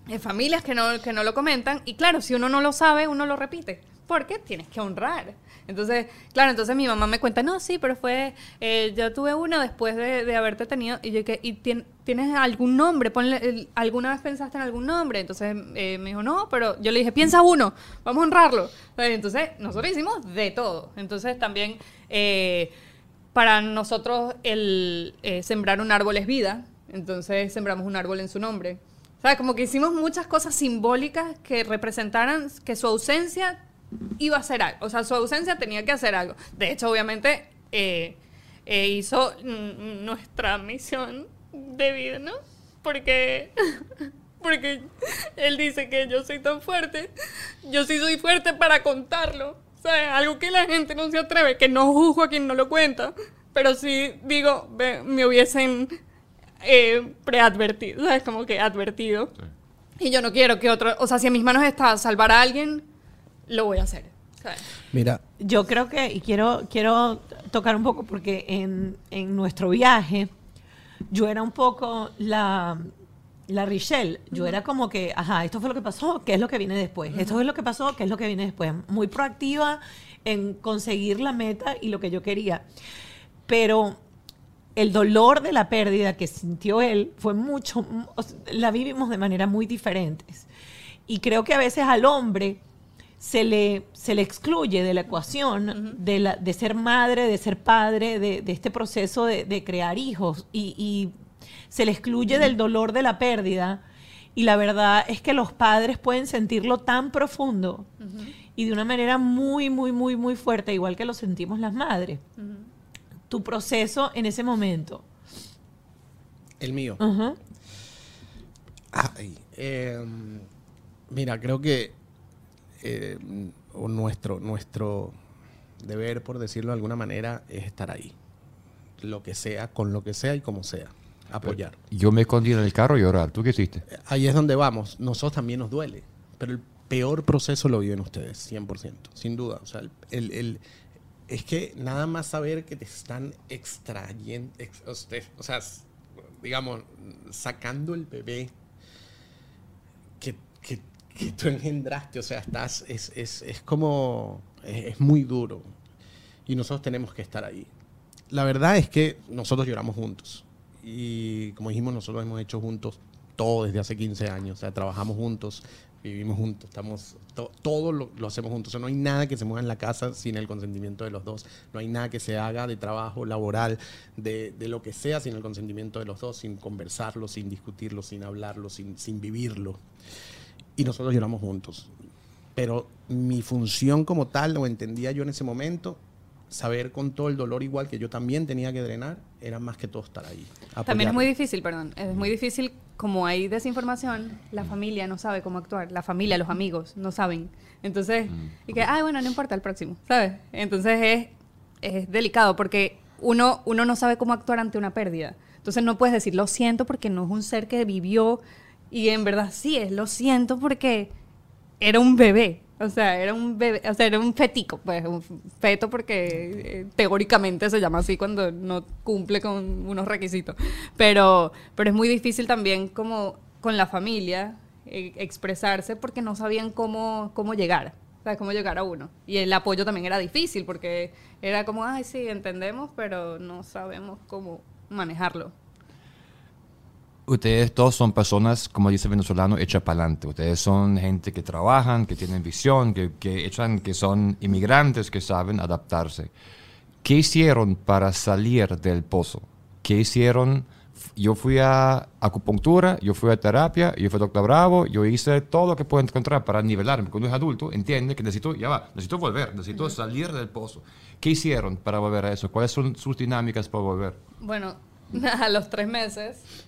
S3: Eh, familias que no, que no lo comentan. Y claro, si uno no lo sabe, uno lo repite. Porque tienes que honrar. Entonces, claro, entonces mi mamá me cuenta, no, sí, pero fue, eh, yo tuve uno después de, de haberte tenido, y yo que, ¿y tien- tienes algún nombre? Ponle, ¿Alguna vez pensaste en algún nombre? Entonces eh, me dijo, no, pero yo le dije, piensa uno, vamos a honrarlo. Entonces, nosotros hicimos de todo. Entonces, también, eh, para nosotros, el eh, sembrar un árbol es vida. Entonces, sembramos un árbol en su nombre. O sea, como que hicimos muchas cosas simbólicas que representaran que su ausencia iba a hacer algo. O sea, su ausencia tenía que hacer algo. De hecho, obviamente, eh, eh, hizo nuestra misión de vida, ¿no? Porque, <laughs> porque él dice que yo soy tan fuerte. Yo sí soy fuerte para contarlo. ¿Sabes? Algo que la gente no se atreve, que no juzgo a quien no lo cuenta. Pero sí digo, me hubiesen eh, preadvertido, ¿sabes? Como que advertido. Y yo no quiero que otro, o sea, si en mis manos está salvar a alguien, lo voy a hacer. ¿sabes?
S4: Mira,
S1: Yo creo que, y quiero, quiero tocar un poco porque en, en nuestro viaje yo era un poco la, la Richelle. Yo era como que, ajá, esto fue lo que pasó, ¿qué es lo que viene después? Esto es lo que pasó, ¿qué es lo que viene después? Muy proactiva en conseguir la meta y lo que yo quería. Pero el dolor de la pérdida que sintió él fue mucho, la vivimos de manera muy diferentes. Y creo que a veces al hombre se le, se le excluye de la ecuación de, la, de ser madre, de ser padre, de, de este proceso de, de crear hijos. Y, y se le excluye del dolor de la pérdida. Y la verdad es que los padres pueden sentirlo tan profundo y de una manera muy, muy, muy, muy fuerte, igual que lo sentimos las madres. Tu proceso en ese momento.
S4: el mío.
S1: Ajá.
S4: Ay, eh, mira, creo que eh, o nuestro, nuestro deber, por decirlo de alguna manera, es estar ahí. Lo que sea, con lo que sea y como sea. Apoyar.
S2: Yo me escondí en el carro a llorar. ¿Tú qué hiciste?
S4: Ahí es donde vamos. Nosotros también nos duele. Pero el peor proceso lo viven ustedes, 100%. Sin duda. O sea, el, el- es que nada más saber que te están extrayendo, ex- o sea, digamos, sacando el bebé que, que- tú engendraste. O sea, estás, es, es, es como, es, es muy duro. Y nosotros tenemos que estar ahí. La verdad es que nosotros lloramos juntos. Y como dijimos, nosotros hemos hecho juntos todo desde hace 15 años. O sea, trabajamos juntos, vivimos juntos, estamos, to- todo lo, lo hacemos juntos. O sea, no hay nada que se mueva en la casa sin el consentimiento de los dos. No hay nada que se haga de trabajo laboral, de, de lo que sea, sin el consentimiento de los dos, sin conversarlo, sin discutirlo, sin hablarlo, sin, sin vivirlo. Y nosotros lloramos juntos. Pero mi función como tal, lo entendía yo en ese momento, saber con todo el dolor igual que yo también tenía que drenar, era más que todo estar ahí.
S3: También es muy difícil, perdón, es muy difícil, como hay desinformación, la familia no sabe cómo actuar, la familia, los amigos no saben. Entonces, y que, ay, bueno, no importa el próximo, ¿sabes? Entonces es, es delicado porque uno, uno no sabe cómo actuar ante una pérdida. Entonces no puedes decir, lo siento porque no es un ser que vivió y en verdad sí es, lo siento porque era un bebé. O sea, era un bebé, o sea, era un fetico, pues, un feto porque eh, teóricamente se llama así cuando no cumple con unos requisitos. Pero, pero es muy difícil también como con la familia eh, expresarse porque no sabían cómo, cómo llegar, o cómo llegar a uno. Y el apoyo también era difícil porque era como, ay, sí, entendemos, pero no sabemos cómo manejarlo.
S2: Ustedes todos son personas, como dice el venezolano, hechas para adelante. Ustedes son gente que trabajan, que tienen visión, que, que echan, que son inmigrantes, que saben adaptarse. ¿Qué hicieron para salir del pozo? ¿Qué hicieron? Yo fui a acupuntura, yo fui a terapia, yo fui a Doctor Bravo, yo hice todo lo que puedo encontrar para nivelarme. Cuando es adulto, entiende que necesito, ya va, necesito volver, necesito salir del pozo. ¿Qué hicieron para volver a eso? ¿Cuáles son sus dinámicas para volver?
S3: Bueno, <laughs> a los tres meses,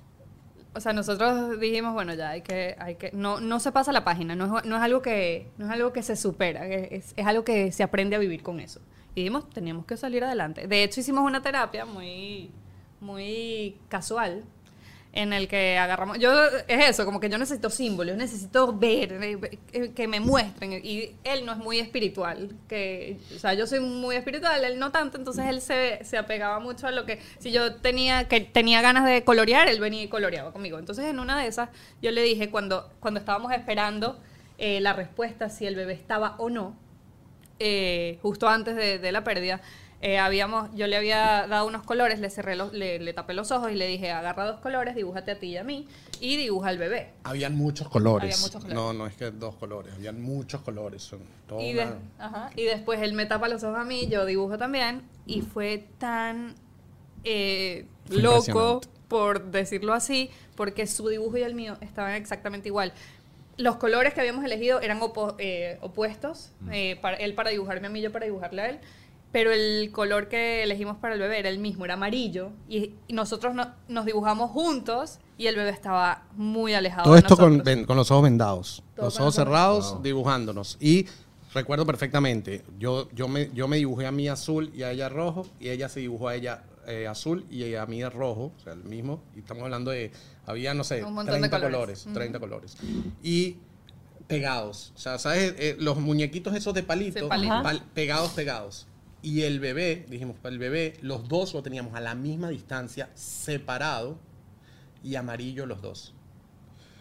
S3: o sea, nosotros dijimos, bueno, ya hay que, hay que, no, no se pasa la página, no es, no es algo que, no es algo que se supera, es, es algo que se aprende a vivir con eso. Y dijimos, teníamos que salir adelante. De hecho, hicimos una terapia muy, muy casual en el que agarramos, yo es eso, como que yo necesito símbolos, necesito ver, eh, eh, que me muestren, y él no es muy espiritual, que, o sea, yo soy muy espiritual, él no tanto, entonces él se, se apegaba mucho a lo que, si yo tenía, que tenía ganas de colorear, él venía y coloreaba conmigo, entonces en una de esas yo le dije, cuando, cuando estábamos esperando eh, la respuesta si el bebé estaba o no, eh, justo antes de, de la pérdida, eh, habíamos, yo le había dado unos colores, le cerré los, le, le tapé los ojos y le dije, agarra dos colores, dibújate a ti y a mí, y dibuja al bebé.
S4: Habían muchos colores.
S3: Había muchos colores.
S4: No, no es que dos colores, habían muchos colores. Son toda
S3: Y, de-
S4: una-
S3: ajá, y después él me tapa los ojos a mí, yo dibujo también, y fue tan eh,
S4: Fue
S3: loco, por decirlo así, porque su dibujo y el mío estaban exactamente igual. Los colores que habíamos elegido eran opo- eh, opuestos, eh, para, él para dibujarme a mí, yo para dibujarle a él, pero el color que elegimos para el bebé era el mismo, era amarillo. Y, y nosotros no- nos dibujamos juntos y el bebé estaba muy alejado
S4: Todo
S3: de
S4: esto con, ven- con los ojos vendados.
S3: Todo
S4: los ojos cerrados, dibujándonos. Y recuerdo perfectamente, yo, yo, me, yo me dibujé a mí azul y a ella rojo, y ella se dibujó a ella eh, azul y a mí rojo, o sea, el mismo. Y estamos hablando de, había, no sé,
S3: Un montón de
S4: 30
S3: colores.
S4: colores,
S3: Ujú.
S4: 30 colores. Y pegados. O sea, ¿sabes? Eh, los muñequitos esos de palito, pal- pegados, pegados. Y el bebé, dijimos, para el bebé, los dos lo teníamos a la misma distancia, separado y amarillo los dos.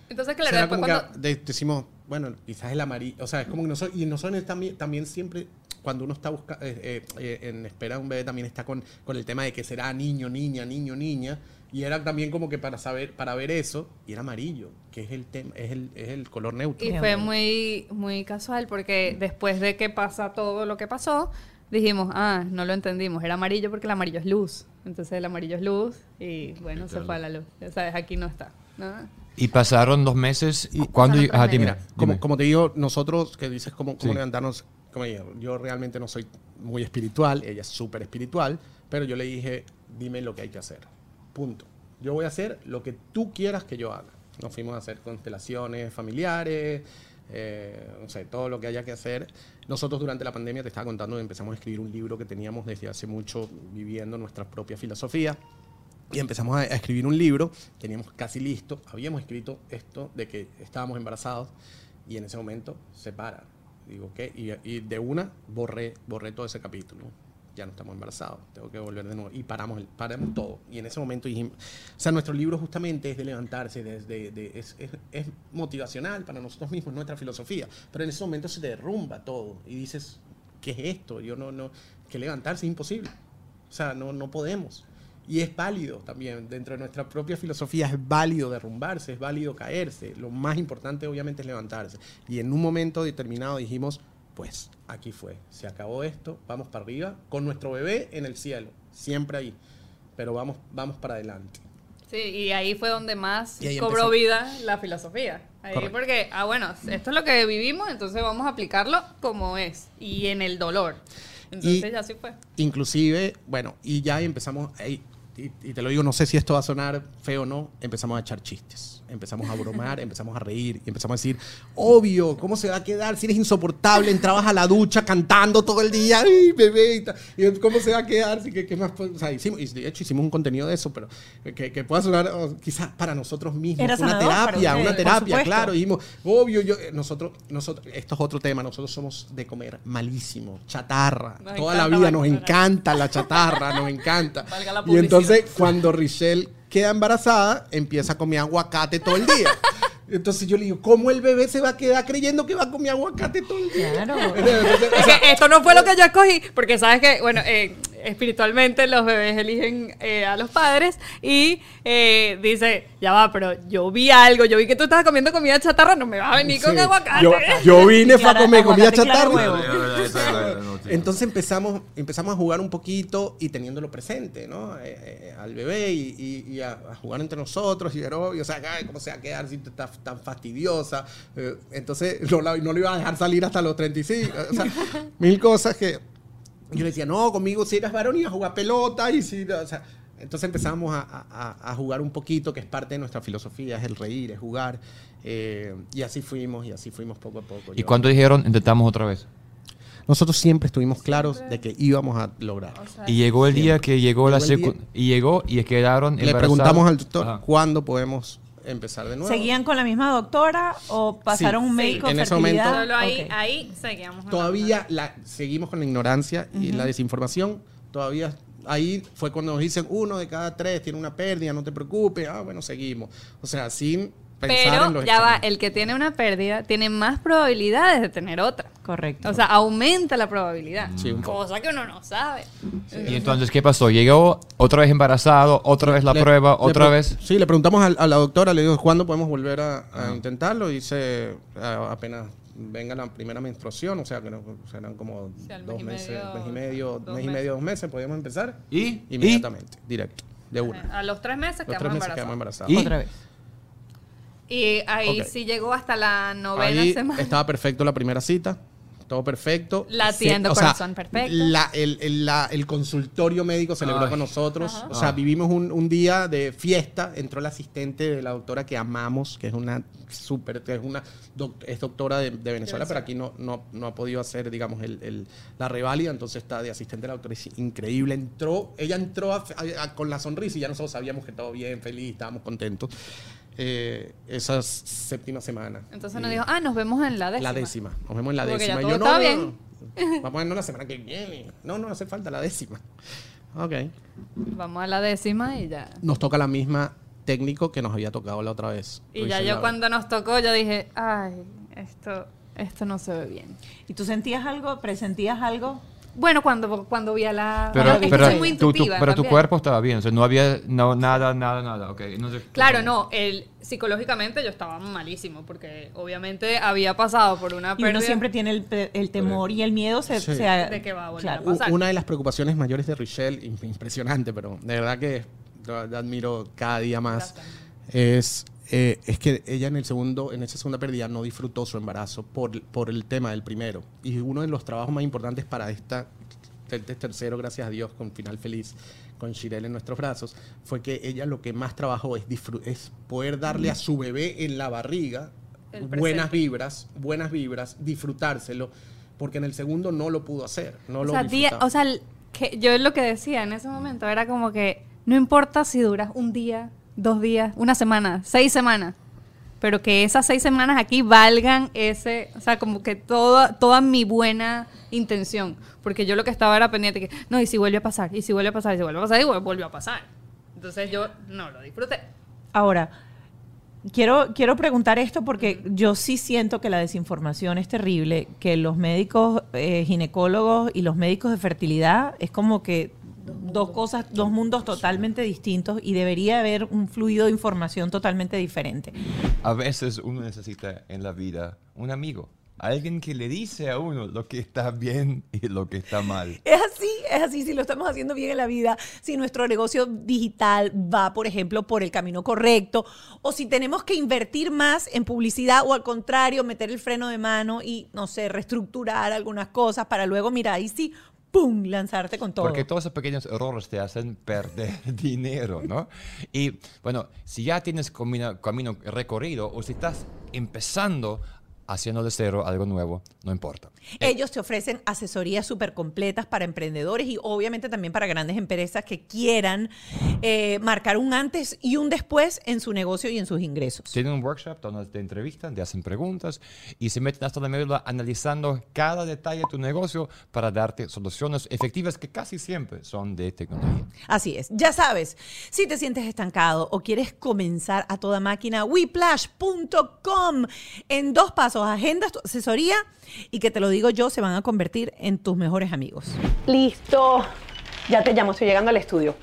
S3: Entonces,
S4: O
S3: claro,
S4: sea, era
S3: después cuando...
S4: de- decimos, bueno, quizás el amarillo, o sea, es como que nosotros, y nosotros también, también siempre, cuando uno está buscando, en espera de un bebé, también está con, con el tema de que será niño, niña, niño, niña, y era también como que para saber, para ver eso, y era amarillo, que es el tema, es el, es el color neutro.
S3: Y fue muy, muy casual porque después de que pasa todo lo que pasó, dijimos, ah, no lo entendimos, era amarillo porque el amarillo es luz. Entonces el amarillo es luz y bueno, se fue a la luz. Ya sabes, aquí no está. ¿no?
S2: Y pasaron dos meses. ¿Y
S3: tres
S2: Ah.
S4: Mira, como,
S2: dime.
S4: como te digo, nosotros, que dices cómo, cómo
S2: Sí.
S4: levantarnos, como digo, yo realmente no soy muy espiritual, ella es súper espiritual, pero yo le dije, dime lo que hay que hacer. Punto. Yo voy a hacer lo que tú quieras que yo haga. Nos fuimos a hacer constelaciones familiares, eh, no sé, todo lo que haya que hacer. Nosotros durante la pandemia, te estaba contando, empezamos a escribir un libro que teníamos desde hace mucho viviendo nuestra propia filosofía. Y empezamos a, a escribir un libro, teníamos casi listo, habíamos escrito esto de que estábamos embarazados y en ese momento se para. Digo, ¿qué? Y, y de una borré, borré todo ese capítulo. Ya no estamos embarazados, tengo que volver de nuevo. Y paramos, el, paramos todo. Y en ese momento dijimos, o sea, nuestro libro justamente es de levantarse, de, de- de- es, es- es motivacional para nosotros mismos, nuestra filosofía. Pero en ese momento se derrumba todo y dices, ¿qué es esto? Yo no, no, que levantarse es imposible. O sea, no, no podemos. Y es válido también, dentro de nuestra propia filosofía, es válido derrumbarse, es válido caerse. Lo más importante, obviamente, es levantarse. Y en un momento determinado dijimos, pues aquí fue, se acabó esto, vamos para arriba, con nuestro bebé en el cielo, siempre ahí. Pero vamos, vamos para adelante.
S3: Sí, y ahí fue donde más cobró
S4: empezó.
S3: vida la filosofía. Ahí
S4: Correcto.
S3: porque, ah, bueno, esto es lo que vivimos, entonces vamos a aplicarlo como es y en el dolor. Entonces
S4: Y-
S3: ya sí fue.
S4: Inclusive, bueno, y ya empezamos, y, y te lo digo, no sé si esto va a sonar feo o no, empezamos a echar chistes. Empezamos a bromar, <laughs> empezamos a reír y empezamos a decir, obvio, ¿cómo se va a quedar si eres insoportable? Entrabas a la ducha cantando todo el día, ¡ay, bebé! Y, ¿Cómo se va a quedar? Si, ¿qué, qué más? puede-?" O sea, hicimos, y de hecho hicimos un contenido de eso, pero que, que pueda sonar oh, quizás para nosotros mismos.
S1: Era
S4: una terapia, una terapia, claro. Y dijimos, obvio, yo, eh, nosotros, nosotros, esto es otro tema, nosotros somos de comer malísimo, chatarra.
S3: Nos
S4: Toda la vida nos encanta la chatarra, nos encanta. <laughs> Y entonces, cuando Richelle queda embarazada, empieza a comer aguacate todo el día. <laughs> Entonces yo le digo, ¿cómo el bebé se va a quedar creyendo que va a comer aguacate todo el día?
S1: Claro. <laughs>
S4: Entonces, o
S3: Es
S4: sea,
S3: que esto no fue lo que yo escogí, porque sabes que, bueno, eh, espiritualmente los bebés eligen eh, a los padres y eh, dice, ya va, pero yo vi algo, yo vi que tú estabas comiendo comida chatarra, no me vas a venir con aguacate.
S4: Yo, yo <laughs> vine fue a
S1: Clara-
S4: comer comida chatarra. Entonces empezamos, empezamos a jugar un poquito y teniéndolo presente, ¿no? Eh, eh, al bebé y, y- y a, a jugar entre nosotros y ver, obvio, o sea, ay, ¿cómo se va a quedar si tú estás tan fastidiosa? Eh, entonces no, la- no lo iba a dejar salir hasta los 35. O sea, <laughs> mil cosas que yo le decía, no, conmigo si eras varón ibas a jugar pelota y si, o sea, entonces empezamos a, a- a jugar un poquito, que es parte de nuestra filosofía, es el reír, es jugar. eh, y así fuimos, y así fuimos poco a poco.
S2: ¿Y cuándo dijeron intentamos otra vez?
S4: nosotros siempre estuvimos claros de que íbamos a lograr.
S3: O sea,
S2: Y llegó el día que llegó la
S4: Llegó
S2: secu- y llegó y quedaron
S4: Le preguntamos al doctor
S2: Ajá.
S4: cuándo podemos empezar de nuevo.
S1: ¿Seguían con la misma doctora o pasaron
S4: Sí,
S1: un
S4: sí.
S1: médico
S4: En ese momento-
S3: Solo ahí,
S1: Ok.
S3: ahí seguíamos. con
S4: Todavía la, seguimos con la ignorancia y la desinformación. Todavía ahí fue cuando nos dicen uno de cada tres tiene una pérdida, no te preocupes. Ah, bueno, seguimos. O sea, sin
S3: Pero
S4: los
S3: ya va, el que tiene una pérdida tiene más probabilidades de tener otra.
S1: Correcto.
S3: O sea, aumenta la probabilidad.
S4: Sí, un poco.
S3: Cosa que uno no sabe.
S2: Y entonces, ¿qué pasó? Llegó otra vez embarazado, otra vez la
S4: Le-
S2: prueba,
S4: le
S2: otra vez.
S4: Sí, le preguntamos al- a, la doctora, le digo, ¿cuándo podemos volver a, a intentarlo? Dice, "Ah, apenas venga la primera menstruación, o sea, que no, serán como dos
S3: mes y
S4: meses,
S3: medio,
S4: mes y medio,
S3: dos
S4: mes y
S3: meses.
S4: medio, dos meses, podemos empezar.
S2: ¿Y?
S4: Inmediatamente, directo, de una.
S3: A los tres meses
S4: Los
S3: quedamos
S4: tres meses
S3: embarazados.
S4: quedamos embarazados.
S2: ¿Y?
S1: Otra vez.
S3: Y ahí
S4: Ok.
S3: sí llegó hasta la novena
S4: Ahí
S3: semana.
S4: estaba perfecto la primera cita. todo perfecto.
S3: Latiendo,
S4: Se- o sea,
S3: corazón perfecto.
S4: la- el, el- la- el consultorio médico celebró
S2: Ay.
S4: con nosotros.
S3: Ajá.
S4: O sea, vivimos un, un día de fiesta. Entró la asistente de la doctora que amamos, que es una súper, que es una doc- es doctora de, de Venezuela, pero aquí no, no, no ha podido hacer, digamos, el, el- la reválida. Entonces está de asistente de la doctora. Es increíble. Entró, ella entró a- a- a- con la sonrisa y ya nosotros sabíamos que todo bien, feliz, estábamos contentos. Eh, esa séptima semana.
S3: Entonces nos dijo, ah, nos vemos en la décima.
S4: la décima. Nos vemos en la
S3: Como que ya
S4: décima. Y
S3: todo
S4: yo, no,
S3: estaba
S4: no,
S3: bien.
S4: Vamos a vernos la semana que viene. No, no hace falta la décima. <laughs> Ok.
S3: Vamos a la décima y ya.
S4: Nos toca la misma técnico que nos había tocado la otra vez.
S3: Y ya yo cuando nos tocó, yo dije, ay, esto, esto no se ve bien.
S1: ¿Y tú sentías algo? ¿Presentías algo?
S3: Bueno, cuando, cuando vi a la...
S2: Pero,
S3: Bueno, es que
S2: pero,
S3: soy muy
S2: tu, pero tu cuerpo estaba bien, o sea, no había no, nada, nada, nada. ok, no sé-
S3: Claro, no, el, psicológicamente yo estaba malísimo porque obviamente había pasado por una
S1: Y
S3: pérdida
S1: uno siempre tiene el, pe- el temor y el miedo se,
S4: Sí.
S1: se-
S3: de que va a volver
S1: claro.
S3: a pasar.
S4: Una de las preocupaciones mayores de Richelle, im- impresionante, pero de verdad que la- la admiro cada día más, es, eh, es que ella en el segundo, en esa segunda pérdida no disfrutó su embarazo por, por el tema del primero. Y uno de los trabajos más importantes para esta, este tercero, gracias a Dios, con final feliz, con Shirel en nuestros brazos, fue que ella lo que más trabajó es, es poder darle a su bebé en la barriga
S3: El
S4: buenas vibras, buenas vibras, disfrutárselo, porque en el segundo no lo pudo hacer. No
S3: o
S4: lo
S3: sea, día- o sea, el- que yo lo que decía en ese momento era como que no importa si duras un día, dos días, una semana, seis semanas, pero que esas seis semanas aquí valgan ese, o sea, como que toda, toda mi buena intención, porque yo lo que estaba era pendiente que, no, y si vuelve a pasar, y si vuelve a pasar, y si vuelve a pasar, y vuelve- a pasar. Entonces yo no lo disfruté.
S1: Ahora, quiero, quiero preguntar esto porque yo sí siento que la desinformación es terrible, que los médicos eh, ginecólogos y los médicos de fertilidad es como que dos cosas, dos mundos totalmente distintos y debería haber un fluido de información totalmente diferente.
S2: A veces uno necesita en la vida un amigo, alguien que le dice a uno lo que está bien y lo que está mal. <laughs>
S1: Es así, es así, si lo estamos haciendo bien en la vida, si nuestro negocio digital va, por ejemplo, por el camino correcto, o si tenemos que invertir más en publicidad o al contrario, meter el freno de mano y, no sé, reestructurar algunas cosas para luego, mira, ahí sí, ¡pum!, lanzarte con todo.
S2: Porque todos esos pequeños errores te hacen perder <laughs> dinero, ¿no? Y bueno, si ya tienes camino, camino recorrido o si estás empezando haciendo de cero algo nuevo, no importa.
S1: Ellos te ofrecen asesorías súper completas para emprendedores y obviamente también para grandes empresas que quieran eh, marcar un antes y un después en su negocio y en sus ingresos.
S2: Tienen un workshop donde te entrevistan, te hacen preguntas y se meten hasta la médula analizando cada detalle de tu negocio para darte soluciones efectivas que casi siempre son de tecnología.
S1: Así es. Ya sabes, si te sientes estancado o quieres comenzar a toda máquina, whiplash.com. En dos pasos, agendas tu asesoría y que te lo digo yo, se van a convertir en tus mejores amigos.
S5: Listo. Ya te llamo, estoy llegando al estudio.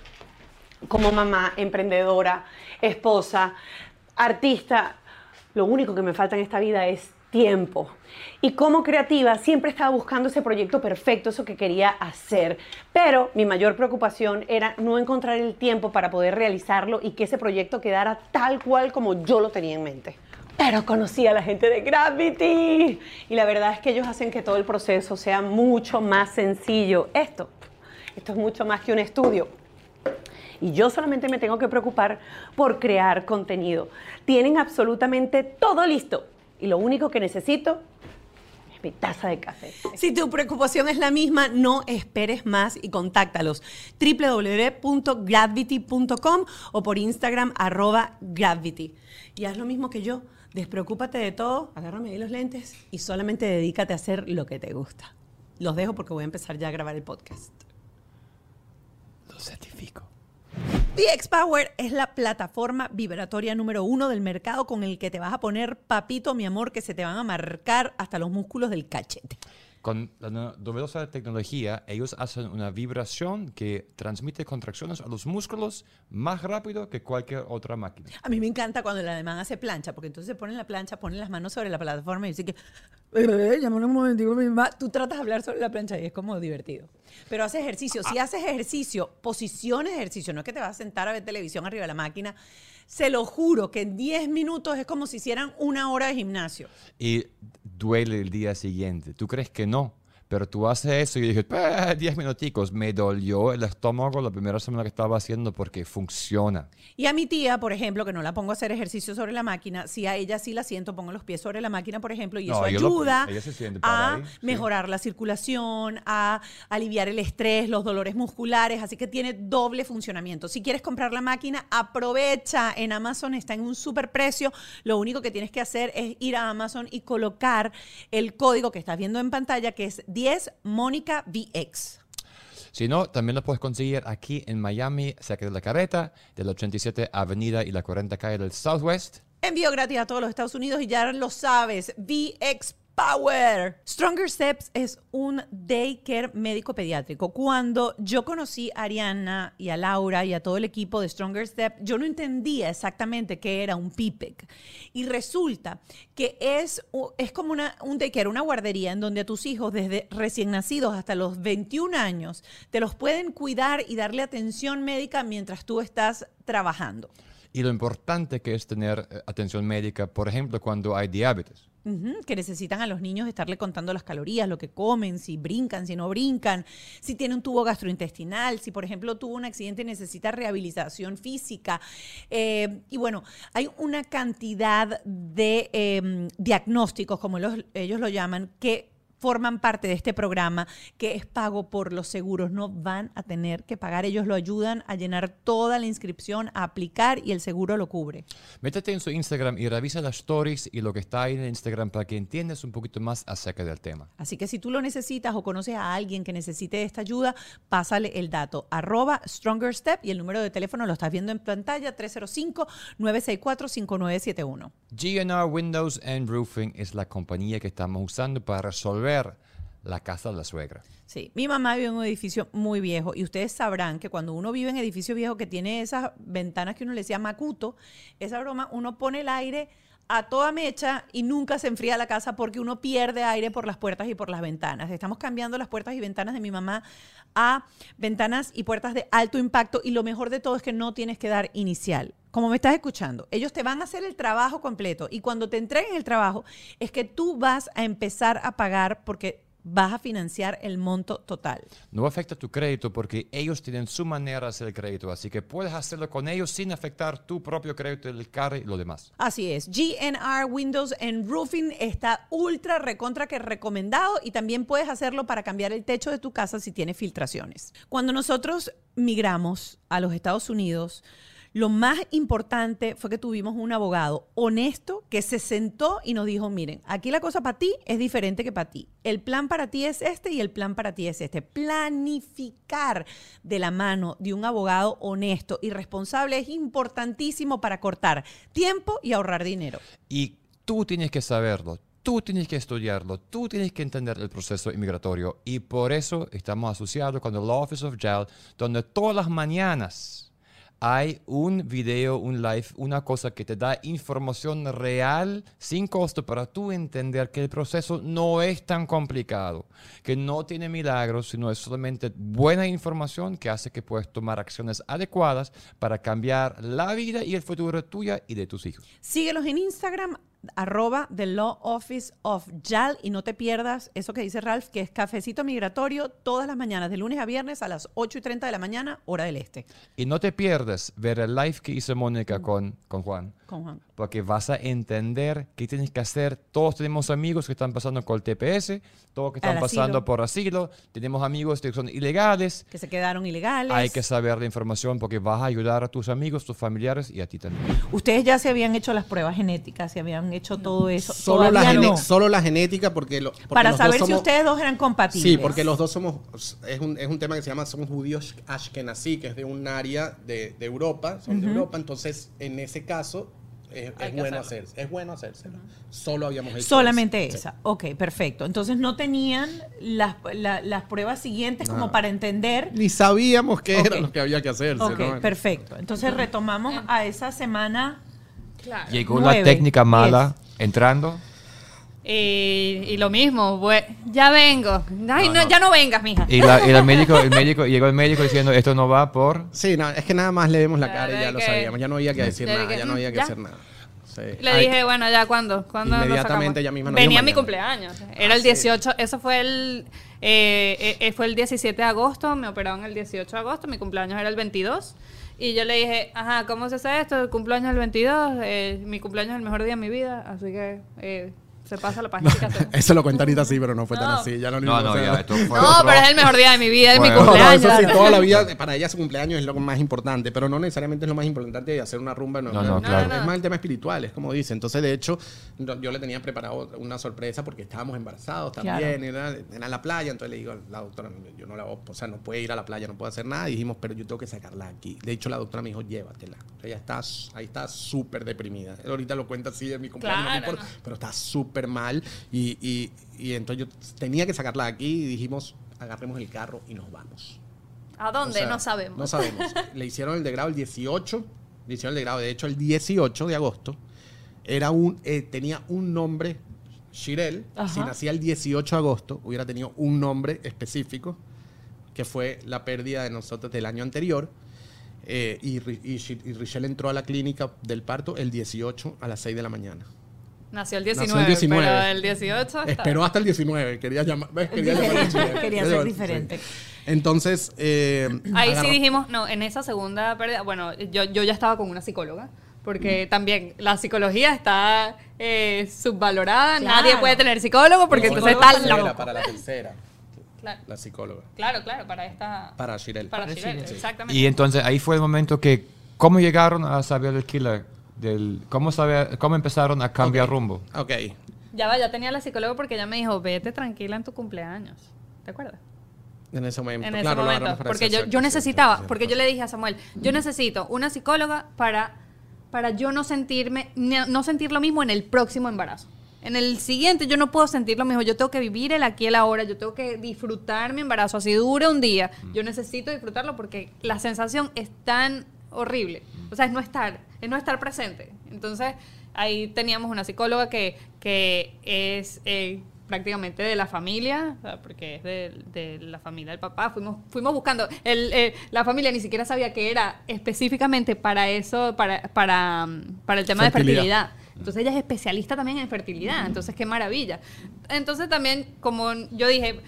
S5: Como mamá, emprendedora, esposa, artista, lo único que me falta en esta vida es tiempo. Y como creativa siempre estaba buscando ese proyecto perfecto, eso que quería hacer. Pero mi mayor preocupación era no encontrar el tiempo para poder realizarlo y que ese proyecto quedara tal cual como yo lo tenía en mente. Pero conocí a la gente de Gravity y la verdad es que ellos hacen que todo el proceso sea mucho más sencillo. Esto, esto es mucho más que un estudio. Y yo solamente me tengo que preocupar por crear contenido. Tienen absolutamente todo listo. Y lo único que necesito es mi taza de café.
S1: Si tu preocupación es la misma, no esperes más y contáctalos. www.gravity.com o por Instagram arroba gravity. Y haz lo mismo que yo. Despreocúpate de todo, agárrame ahí los lentes y solamente dedícate a hacer lo que te gusta. Los dejo porque voy a empezar ya a grabar el podcast.
S2: Lo certifico.
S1: VX Power es la plataforma vibratoria número uno del mercado con el que te vas a poner, papito, mi amor, que se te van a marcar hasta los músculos del cachete.
S2: Con la no- novedosa tecnología, ellos hacen una vibración que transmite contracciones a los músculos más rápido que cualquier otra máquina.
S1: A mí me encanta cuando el alemán hace plancha, porque entonces se pone en la plancha, pone las manos sobre la plataforma y dice que "Eh, llámame un momentico a mi mamá. Tú tratas de hablar sobre la plancha y es como divertido. Pero haces ejercicio. Si haces ejercicio, posiciones ejercicio, no es que te vas a sentar a ver televisión arriba de la máquina. Se lo juro que en 10 minutos es como si hicieran una hora de gimnasio.
S2: Y duele el día siguiente. ¿Tú crees que no? Pero tú haces eso y yo dije, "Pa, 10 minuticos. Me dolió el estómago la primera semana que estaba haciendo porque funciona.
S1: Y a mi tía, por ejemplo, que no la pongo a hacer ejercicio sobre la máquina, si a ella sí la siento, pongo los pies sobre la máquina, por ejemplo, y
S2: No,
S1: eso
S2: lo-
S1: ayuda
S2: se
S1: a
S2: ahí, sí.
S1: mejorar la circulación, a aliviar el estrés, los dolores musculares, así que tiene doble funcionamiento. Si quieres comprar la máquina, aprovecha. En Amazon está en un super precio. Lo único que tienes que hacer es ir a Amazon y colocar el código que estás viendo en pantalla, que es 10 Mónica VX.
S2: Si no, también lo puedes conseguir aquí en Miami, cerca de la carreta, de la 87 Avenida y la 40 calle del Southwest.
S1: Envío gratis a todos los Estados Unidos y ya lo sabes, VX Power. Stronger Steps es un daycare médico pediátrico. Cuando yo conocí a Ariana y a Laura y a todo el equipo de Stronger Step, yo no entendía exactamente qué era un PIPEC. Y resulta que es, es como una, un daycare, una guardería en donde a tus hijos desde recién nacidos hasta los 21 años te los pueden cuidar y darle atención médica mientras tú estás trabajando.
S2: Y lo importante que es tener eh, atención médica, por ejemplo, cuando hay diabetes.
S1: Que necesitan a los niños estarle contando las calorías, lo que comen, si brincan, si no brincan, si tiene un tubo gastrointestinal, si por ejemplo tuvo un accidente y necesita rehabilitación física. Eh, y bueno, hay una cantidad de eh, diagnósticos, como los- ellos lo llaman, que forman parte de este programa que es pago por los seguros. No van a tener que pagar. Ellos lo ayudan a llenar toda la inscripción, a aplicar y el seguro lo cubre.
S2: Métete en su Instagram y revisa las stories y lo que está ahí en Instagram para que entiendas un poquito más acerca del tema.
S1: Así que si tú lo necesitas o conoces a alguien que necesite esta ayuda, pásale el dato, arroba Stronger Step y el número de teléfono lo estás viendo en pantalla, 305-964-5971.
S2: GNR Windows and Roofing es la compañía que estamos usando para resolver la casa de la suegra.
S1: Sí, mi mamá vive en un edificio muy viejo y ustedes sabrán que cuando uno vive en edificio viejo que tiene esas ventanas que uno le decía macuto, esa broma, uno pone el aire a toda mecha y nunca se enfría la casa porque uno pierde aire por las puertas y por las ventanas. Estamos cambiando las puertas y ventanas de mi mamá a ventanas y puertas de alto impacto y lo mejor de todo es que no tienes que dar inicial. Como me estás escuchando, ellos te van a hacer el trabajo completo y cuando te entreguen el trabajo es que tú vas a empezar a pagar porque vas a financiar el monto total.
S2: No afecta tu crédito porque ellos tienen su manera de hacer el crédito, así que puedes hacerlo con ellos sin afectar tu propio crédito del carro y lo demás.
S1: Así es, GNR Windows and Roofing está ultra recontra que recomendado y también puedes hacerlo para cambiar el techo de tu casa si tiene filtraciones. Cuando nosotros migramos a los Estados Unidos, lo más importante fue que tuvimos un abogado honesto que se sentó y nos dijo, miren, aquí la cosa para ti es diferente que para ti. El plan para ti es este y el plan para ti es este. Planificar de la mano de un abogado honesto y responsable es importantísimo para cortar tiempo y ahorrar dinero.
S2: Y tú tienes que saberlo, tú tienes que estudiarlo, tú tienes que entender el proceso inmigratorio. Y por eso estamos asociados con el Law Office of JAL, donde todas las mañanas hay un video, un live, una cosa que te da información real sin costo para tú entender que el proceso no es tan complicado, que no tiene milagros, sino es solamente buena información que hace que puedas tomar acciones adecuadas para cambiar la vida y el futuro tuya y de tus hijos.
S1: Síguelos en Instagram, arroba The Law Office of JAL y no te pierdas eso que dice Ralph, que es cafecito migratorio todas las mañanas, de lunes a viernes a las 8 y 30 de la mañana, hora del este.
S2: Y no te pierdas ver el live que hizo Mónica con, con Juan,
S1: Con Juan.
S2: porque vas a entender qué tienes que hacer. Todos tenemos amigos que están pasando con el TPS, todos que están pasando por asilo, tenemos amigos que son ilegales.
S1: Que se quedaron ilegales.
S2: Hay que saber la información porque vas a ayudar a tus amigos, tus familiares y a ti también.
S1: Ustedes ya se habían hecho las pruebas genéticas, se habían hecho todo eso.
S4: Solo la,
S1: Todavía
S4: gene-
S1: no.
S4: solo la genética porque, lo- porque
S1: Para
S4: los dos
S1: saber si ustedes dos eran compatibles.
S4: Sí, porque los dos somos, es un, es un tema que se llama, somos judíos ashkenazí, que es de un área de, de Europa, son de Europa, entonces en ese caso es, bueno hacerse, es bueno hacérselo. Solo habíamos hecho
S1: Solamente
S4: eso.
S1: esa. Ok, perfecto. Entonces no tenían las, la- las pruebas siguientes como para entender.
S4: Ni sabíamos qué era lo que había que hacerse.
S1: Ok,
S4: ¿no?
S1: perfecto. Entonces retomamos a esa semana.
S3: Claro.
S2: Llegó
S1: Nueve,
S2: la técnica mala entrando.
S3: Y, y lo mismo, ya vengo. Ay, no, ya no vengas, mija.
S2: Y, la- y el <laughs> médico, el médico, llegó el médico diciendo, esto no va por...
S4: Sí, no, es que nada más le vemos la
S3: Claro,
S4: cara y ya lo sabíamos. Ya no había que decir nada, ya no había que
S3: ¿ya?
S4: hacer nada. Sí.
S3: Le
S4: Ay,
S3: dije, bueno, ya, ¿cuándo? ¿Cuándo
S4: Inmediatamente ella misma nos
S3: Venía mi cumpleaños. Era el 18, eso fue el, eh, eh, eh, fue el 17 de agosto, me operaron el 18 de agosto, mi cumpleaños era el 22. Y yo le dije, ajá, ¿cómo se hace esto? Cumpleaños el 22, eh, mi cumpleaños es el mejor día de mi vida, así que eh, se pasa la página. <laughs>
S4: Eso lo cuenta ahorita así, pero no fue tan
S3: No.
S4: así. Ya no,
S2: No, no,
S4: o sea,
S2: ya, esto fue
S3: No,
S2: otro-
S3: pero es el mejor día de mi vida, es mi
S2: Bueno.
S4: No, no,
S3: cumpleaños.
S4: eso sí, toda la vida, <laughs> para ella su cumpleaños es lo más importante, pero no necesariamente es lo más importante de hacer una rumba. No,
S2: No, no,
S3: No,
S2: claro.
S3: no,
S4: Es
S3: no.
S4: más el tema espiritual, es como dice. Entonces, de hecho, no- yo le tenía preparado una sorpresa porque estábamos embarazados también,
S1: Claro.
S4: era, era en la playa, entonces le digo a la doctora, yo no la voy- o sea, no puede ir a la playa, no puede hacer nada, y dijimos, pero yo tengo que sacarla aquí. De hecho, la doctora me dijo, llévatela. Ella está, ahí está súper deprimida. Él ahorita lo cuenta así de mi cumpleaños, no
S3: Claro,
S4: importa,
S3: no.
S4: pero está súper mal, y, y, y entonces yo tenía que sacarla de aquí, y dijimos, agarremos el carro y nos vamos.
S3: ¿A dónde?
S4: O sea,
S3: no sabemos.
S4: No sabemos. <laughs> Le hicieron el degrado el 18. Le hicieron el degrado. De hecho, el 18 de agosto era un, eh, tenía un nombre, Shirel.
S1: Ajá.
S4: Si nacía el 18 de agosto, hubiera tenido un nombre específico, que fue la pérdida de nosotros del año anterior. Eh, y, y, y Richelle entró a la clínica del parto el 18 a las 6 de la mañana.
S3: Nació el
S4: Nació
S3: 19,
S4: el 19.
S3: pero el 18 está-
S4: Esperó hasta el 19. Quería llamar. ¿ves? Quería, llamar <laughs>
S1: quería
S4: Sí.
S1: ser diferente.
S4: Entonces. eh,
S3: Ahí sí
S4: agarró-
S3: dijimos, no, en esa segunda pérdida, bueno, yo, yo ya estaba con una psicóloga, porque también la psicología está eh, subvalorada,
S1: Claro.
S3: nadie puede tener psicólogo porque
S4: No,
S3: entonces está loco.
S4: para la tercera,
S3: Claro,
S4: la psicóloga.
S3: claro, claro, para esta...
S4: Para Shirel.
S3: Para
S1: Para
S3: Shirel,
S1: Shirel.
S3: exactamente.
S2: Y entonces ahí fue el momento que, ¿cómo llegaron a saber del killer? Del, ¿cómo, sabe, ¿Cómo empezaron a cambiar rumbo?
S4: Ok.
S3: Ya va, ya tenía la psicóloga porque ella me dijo, vete tranquila en tu cumpleaños. ¿Te acuerdas?
S4: En ese momento.
S3: en ese
S4: claro,
S3: momento. Porque yo, yo necesitaba, porque yo le dije a Samuel, yo necesito una psicóloga para, para yo no sentirme, no no sentir lo mismo en el próximo embarazo. En el siguiente yo no puedo sentir lo mismo, yo tengo que vivir el aquí y el ahora, yo tengo que disfrutar mi embarazo, así dure un día, yo necesito disfrutarlo porque la sensación es tan horrible, o sea, es no estar, es no estar presente. Entonces, ahí teníamos una psicóloga que, que es eh, prácticamente de la familia, porque es de, de la familia del papá. Fuimos, fuimos buscando. El, eh, la familia ni siquiera sabía que era específicamente para eso, para, para, para el tema de
S4: fertilidad.
S3: Entonces ella es especialista también en fertilidad. Entonces, qué maravilla. Entonces también, como yo dije,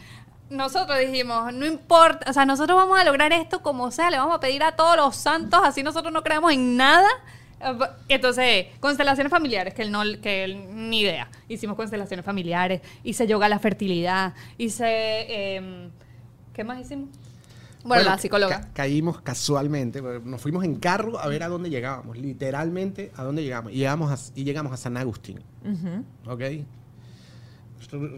S3: nosotros dijimos, no importa, o sea, nosotros vamos a lograr esto como sea, le vamos a pedir a todos los santos, así nosotros no creemos en nada. Entonces, constelaciones familiares, que él no, que él ni idea. Hicimos constelaciones familiares, hice yoga a la fertilidad, hice, em, ¿qué más hicimos? Bueno, la psicóloga.
S4: ca- caímos casualmente, nos fuimos en carro a ver a dónde llegábamos, literalmente a dónde llegamos. Y llegamos a, y llegamos a San Agustín. ¿Ok?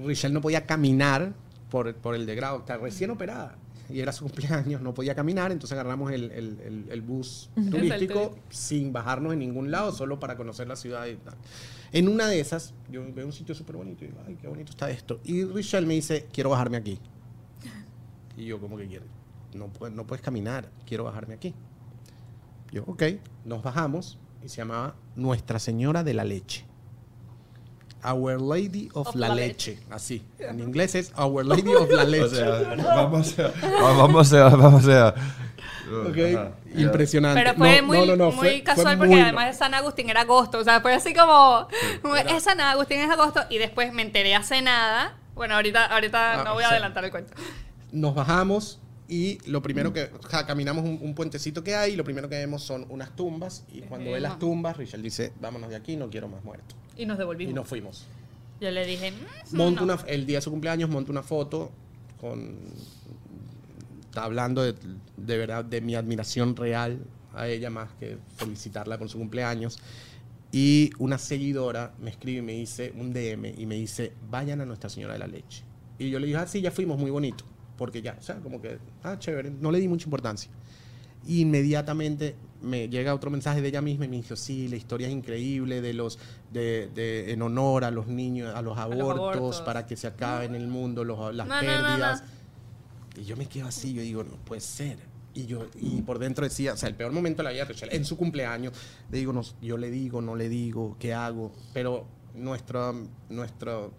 S4: Richelle no podía caminar por, por el degrado, está recién operada. Y era su <laughs> cumpleaños, no podía caminar, entonces agarramos el, el- el- el bus turístico sin bajarnos en ningún lado, solo para conocer la ciudad y tal. En una de esas, yo veo un sitio súper bonito y digo, ay, qué bonito está esto. Y Richelle me dice, quiero bajarme aquí. Y yo, ¿cómo que quieres? No, no puedes caminar, quiero bajarme aquí. Yo, ok, nos bajamos y se llamaba Nuestra Señora de la Leche. Our Lady of,
S3: Of
S4: la,
S3: la
S4: leche. Así. En inglés es Our Lady of la <laughs> Leche. <laughs>
S2: vamos a... Vamos a... Vamos a
S4: Ok,
S2: Ajá.
S4: Impresionante.
S3: Pero fue
S4: No,
S3: muy,
S4: no, no, no,
S3: muy
S4: fue- fue
S3: casual porque
S4: muy-
S3: además de San Agustín era agosto. O sea, fue así como. es San Agustín es agosto. Y después me enteré hace nada. Bueno, ahorita, ahorita
S4: Ah,
S3: no voy a
S4: sí.
S3: adelantar el cuento.
S4: Nos bajamos y lo primero que... o sea, caminamos un, un puentecito que hay y lo primero que vemos son unas tumbas. Y cuando ve las tumbas, Richard dice, vámonos de aquí, no quiero más muertos.
S3: Y nos
S4: Y
S3: devolvimos.
S4: nos fuimos.
S3: Yo le dije. "Mm,
S4: Monto
S3: no".
S4: una, el día de su cumpleaños monto una foto con está hablando de, de verdad de mi admiración real a ella más que felicitarla por su cumpleaños y una seguidora me escribe y me dice un DM y me dice vayan a Nuestra Señora de la Leche y yo le dije ah sí ya fuimos muy bonito porque ya o sea como que ah chévere no le di mucha importancia y inmediatamente me llega otro mensaje de ella misma y me dijo, sí, la historia es increíble de los, de, de- en honor a los niños, a los abortos,
S3: abortos.
S4: para que se acabe en el mundo los- las
S3: No, no, no,
S4: pérdidas. Y yo me quedo así, yo digo, no puede ser. Y yo, y por dentro decía, o sea, el peor momento de la vida de Rachel, en su cumpleaños, le digo, no, yo le digo, no le digo, ¿qué hago? Pero nuestro, nuestro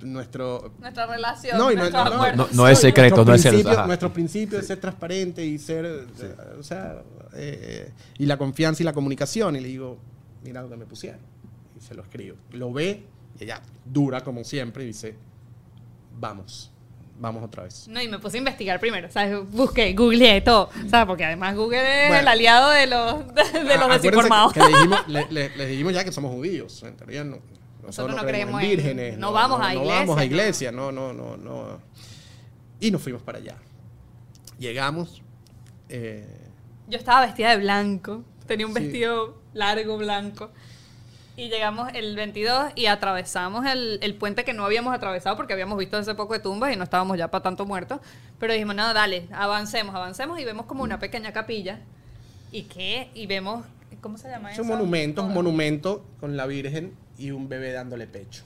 S3: nuestro, nuestra relación,
S4: No, y no-
S3: nuestros
S4: no, no.
S2: No, no es secreto,
S4: nuestros
S2: no es ajá.
S4: Nuestro principio es ser transparente y ser, eh, o sea, eh, y la confianza y la comunicación. Y le digo, mira lo que me pusieron. Y se lo escribo. Lo ve y ella dura como siempre y dice, vamos, vamos otra vez.
S3: No, y me puse a investigar primero, ¿sabes? Busqué, googleé todo, ¿sabes? Porque además Google es
S4: Bueno.
S3: el aliado de los, de, de
S4: Ah,
S3: los desinformados.
S4: Que, que le dijimos, <laughs> le- le- les dijimos ya que somos judíos. En teoría no, nosotros
S3: no
S4: no, creemos en
S3: en-
S4: vírgenes.
S3: no vamos a
S4: No
S3: iglesia,
S4: vamos a
S3: no.
S4: iglesia, no, no, no, no. Y nos fuimos para allá. Llegamos. eh,
S3: Yo estaba vestida de blanco, tenía un
S4: Sí.
S3: vestido largo blanco. Y llegamos el 22 y atravesamos el, el puente que no habíamos atravesado porque habíamos visto hace poco de tumbas y no estábamos ya para tanto muertos. Pero dijimos, no, dale, avancemos, avancemos y vemos como una pequeña capilla. ¿Y qué? Y vemos, ¿cómo se llama
S4: es
S3: eso?
S4: un monumento, es un monumento con la Virgen y un bebé dándole pecho.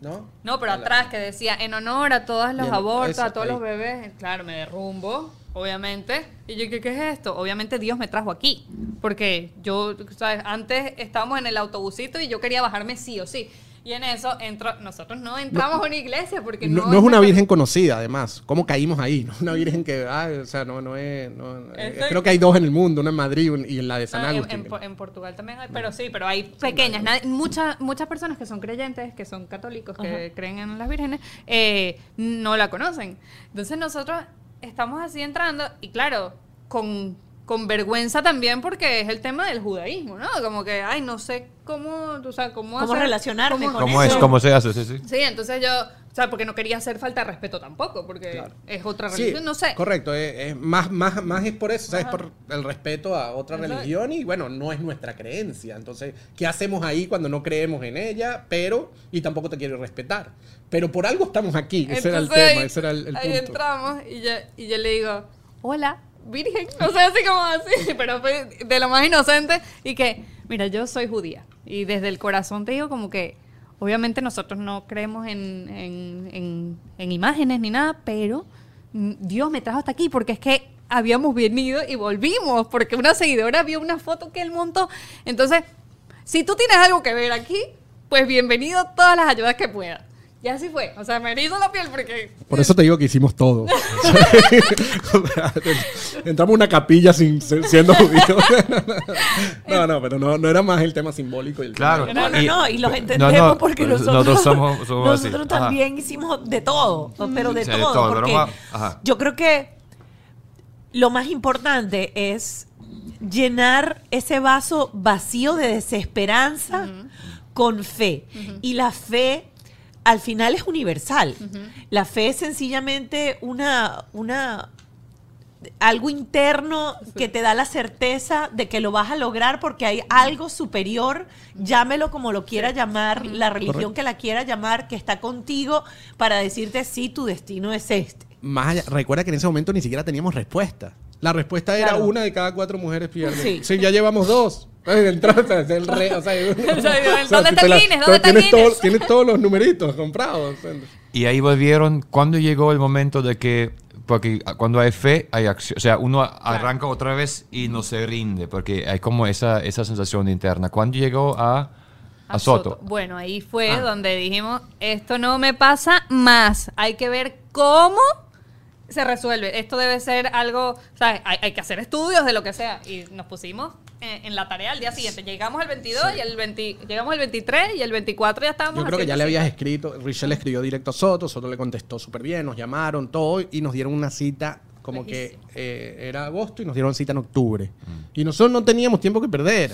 S4: ¿No?
S3: No, pero atrás que decía en honor a todos los
S4: Bien,
S3: abortos,
S4: eso,
S3: a todos
S4: ahí.
S3: los bebés. Claro, me derrumbo, obviamente. Y yo, ¿qué, qué es esto? Obviamente Dios me trajo aquí. Porque yo, ¿sabes? Antes estábamos en el autobusito y yo quería bajarme sí o sí. Y en eso entro, nosotros no entramos a una iglesia porque no,
S4: No, no es una virgen conocida, además. ¿Cómo caímos ahí? <laughs> No es una virgen que, ah, o sea, no, no es. no- eh, creo que hay dos en el mundo, una en Madrid y en la de San
S3: en,
S4: Agustín.
S3: en Po- en Portugal también hay, pero sí, pero hay pequeñas. Nadie- muchas, muchas personas que son creyentes, que son católicos, que creen en las vírgenes, eh, no la conocen. Entonces nosotros estamos así entrando y claro, con, con vergüenza también porque es el tema del judaísmo, ¿no? Como que, ay, no sé cómo, o sea, cómo,
S1: ¿Cómo
S3: hacer-
S1: relacionarme con
S2: ¿Cómo
S1: eso?
S2: es? ¿Cómo se hace? Sí, sí.
S3: Sí, entonces yo, o sea, porque no quería hacer falta de respeto tampoco, porque
S4: Claro.
S3: es otra
S4: Sí,
S3: religión, no sé.
S4: Correcto, es, es más, más, más es por eso, o sea, es por el respeto a otra
S3: Exacto.
S4: religión y bueno, no es nuestra creencia. Entonces, ¿qué hacemos ahí cuando no creemos en ella? Pero, y tampoco te quiero respetar. Pero por algo estamos aquí, ese era el
S3: Entonces,
S4: tema,
S3: ahí-
S4: ese era el, el
S3: ahí
S4: punto.
S3: entramos y yo, y yo le digo, hola, virgen. <laughs> O sea, así como así, <laughs> pero fue de lo más inocente. Y que, mira, yo soy judía. Y desde el corazón te digo como que, obviamente nosotros no creemos en, en, en- en imágenes ni nada, pero Dios me trajo hasta aquí porque es que habíamos venido y volvimos, porque una seguidora vio una foto que él montó. Entonces, si tú tienes algo que ver aquí, pues bienvenido todas las ayudas que puedas. Y así fue. O sea, me erizo la piel porque...
S4: Por eso te digo que hicimos todo. <laughs> Entramos a una capilla sin siendo judíos. no, no, pero no, no era más el tema simbólico. Y el
S2: Claro.
S1: No, no,
S2: Y-
S1: no, y los
S2: no,
S1: entendemos
S2: no,
S1: porque
S2: nosotros
S1: nosotros,
S2: somos- somos <laughs> así.
S1: nosotros
S2: Ajá.
S1: también hicimos de todo, pero de
S2: Sí, de
S1: todo.
S2: todo, pero
S1: porque
S2: más- ajá.
S1: yo creo que lo más importante es llenar ese vaso vacío de desesperanza con fe. Y la fe al final es universal. La fe es sencillamente una, una algo interno que te da la certeza de que lo vas a lograr porque hay algo superior, llámelo como lo quiera llamar, la religión
S4: Correcto.
S1: que la quiera llamar, que está contigo para decirte sí, tu destino es este.
S4: Más allá, recuerda que en ese momento ni siquiera teníamos respuesta. La respuesta era
S1: Claro.
S4: una de cada cuatro mujeres pierde.
S1: Sí.
S4: Sí, ya llevamos dos. Eh, entraste, es el re- o sea, <laughs> <laughs>
S3: ¿dónde Guinness? ¿Dónde
S4: tienes, todo-
S3: Guinness?
S4: tienes todos los numeritos comprados. o sea,
S2: Y ahí volvieron, cuando llegó el momento de que, porque cuando hay fe, hay acción, o sea, uno arranca otra vez y no se rinde, porque hay como esa, esa sensación interna. ¿Cuándo llegó a, a Soto?
S3: Bueno, ahí fue
S2: Ah.
S3: donde dijimos, esto no me pasa más. Hay que ver cómo se resuelve. Esto debe ser algo, ¿sabes? Hay, hay que hacer estudios de lo que sea. Y nos pusimos en, en la tarea al día siguiente. Llegamos el 22 y el 20, llegamos el 23 y el 24 ya estábamos
S4: Yo creo que ya le habías escrito, Richelle escribió directo a Soto, Soto le contestó súper bien, nos llamaron, todo, y nos dieron una cita como que
S3: Lejísimo.
S4: eh, era agosto y nos dieron cita en octubre. Y nosotros no teníamos tiempo que perder.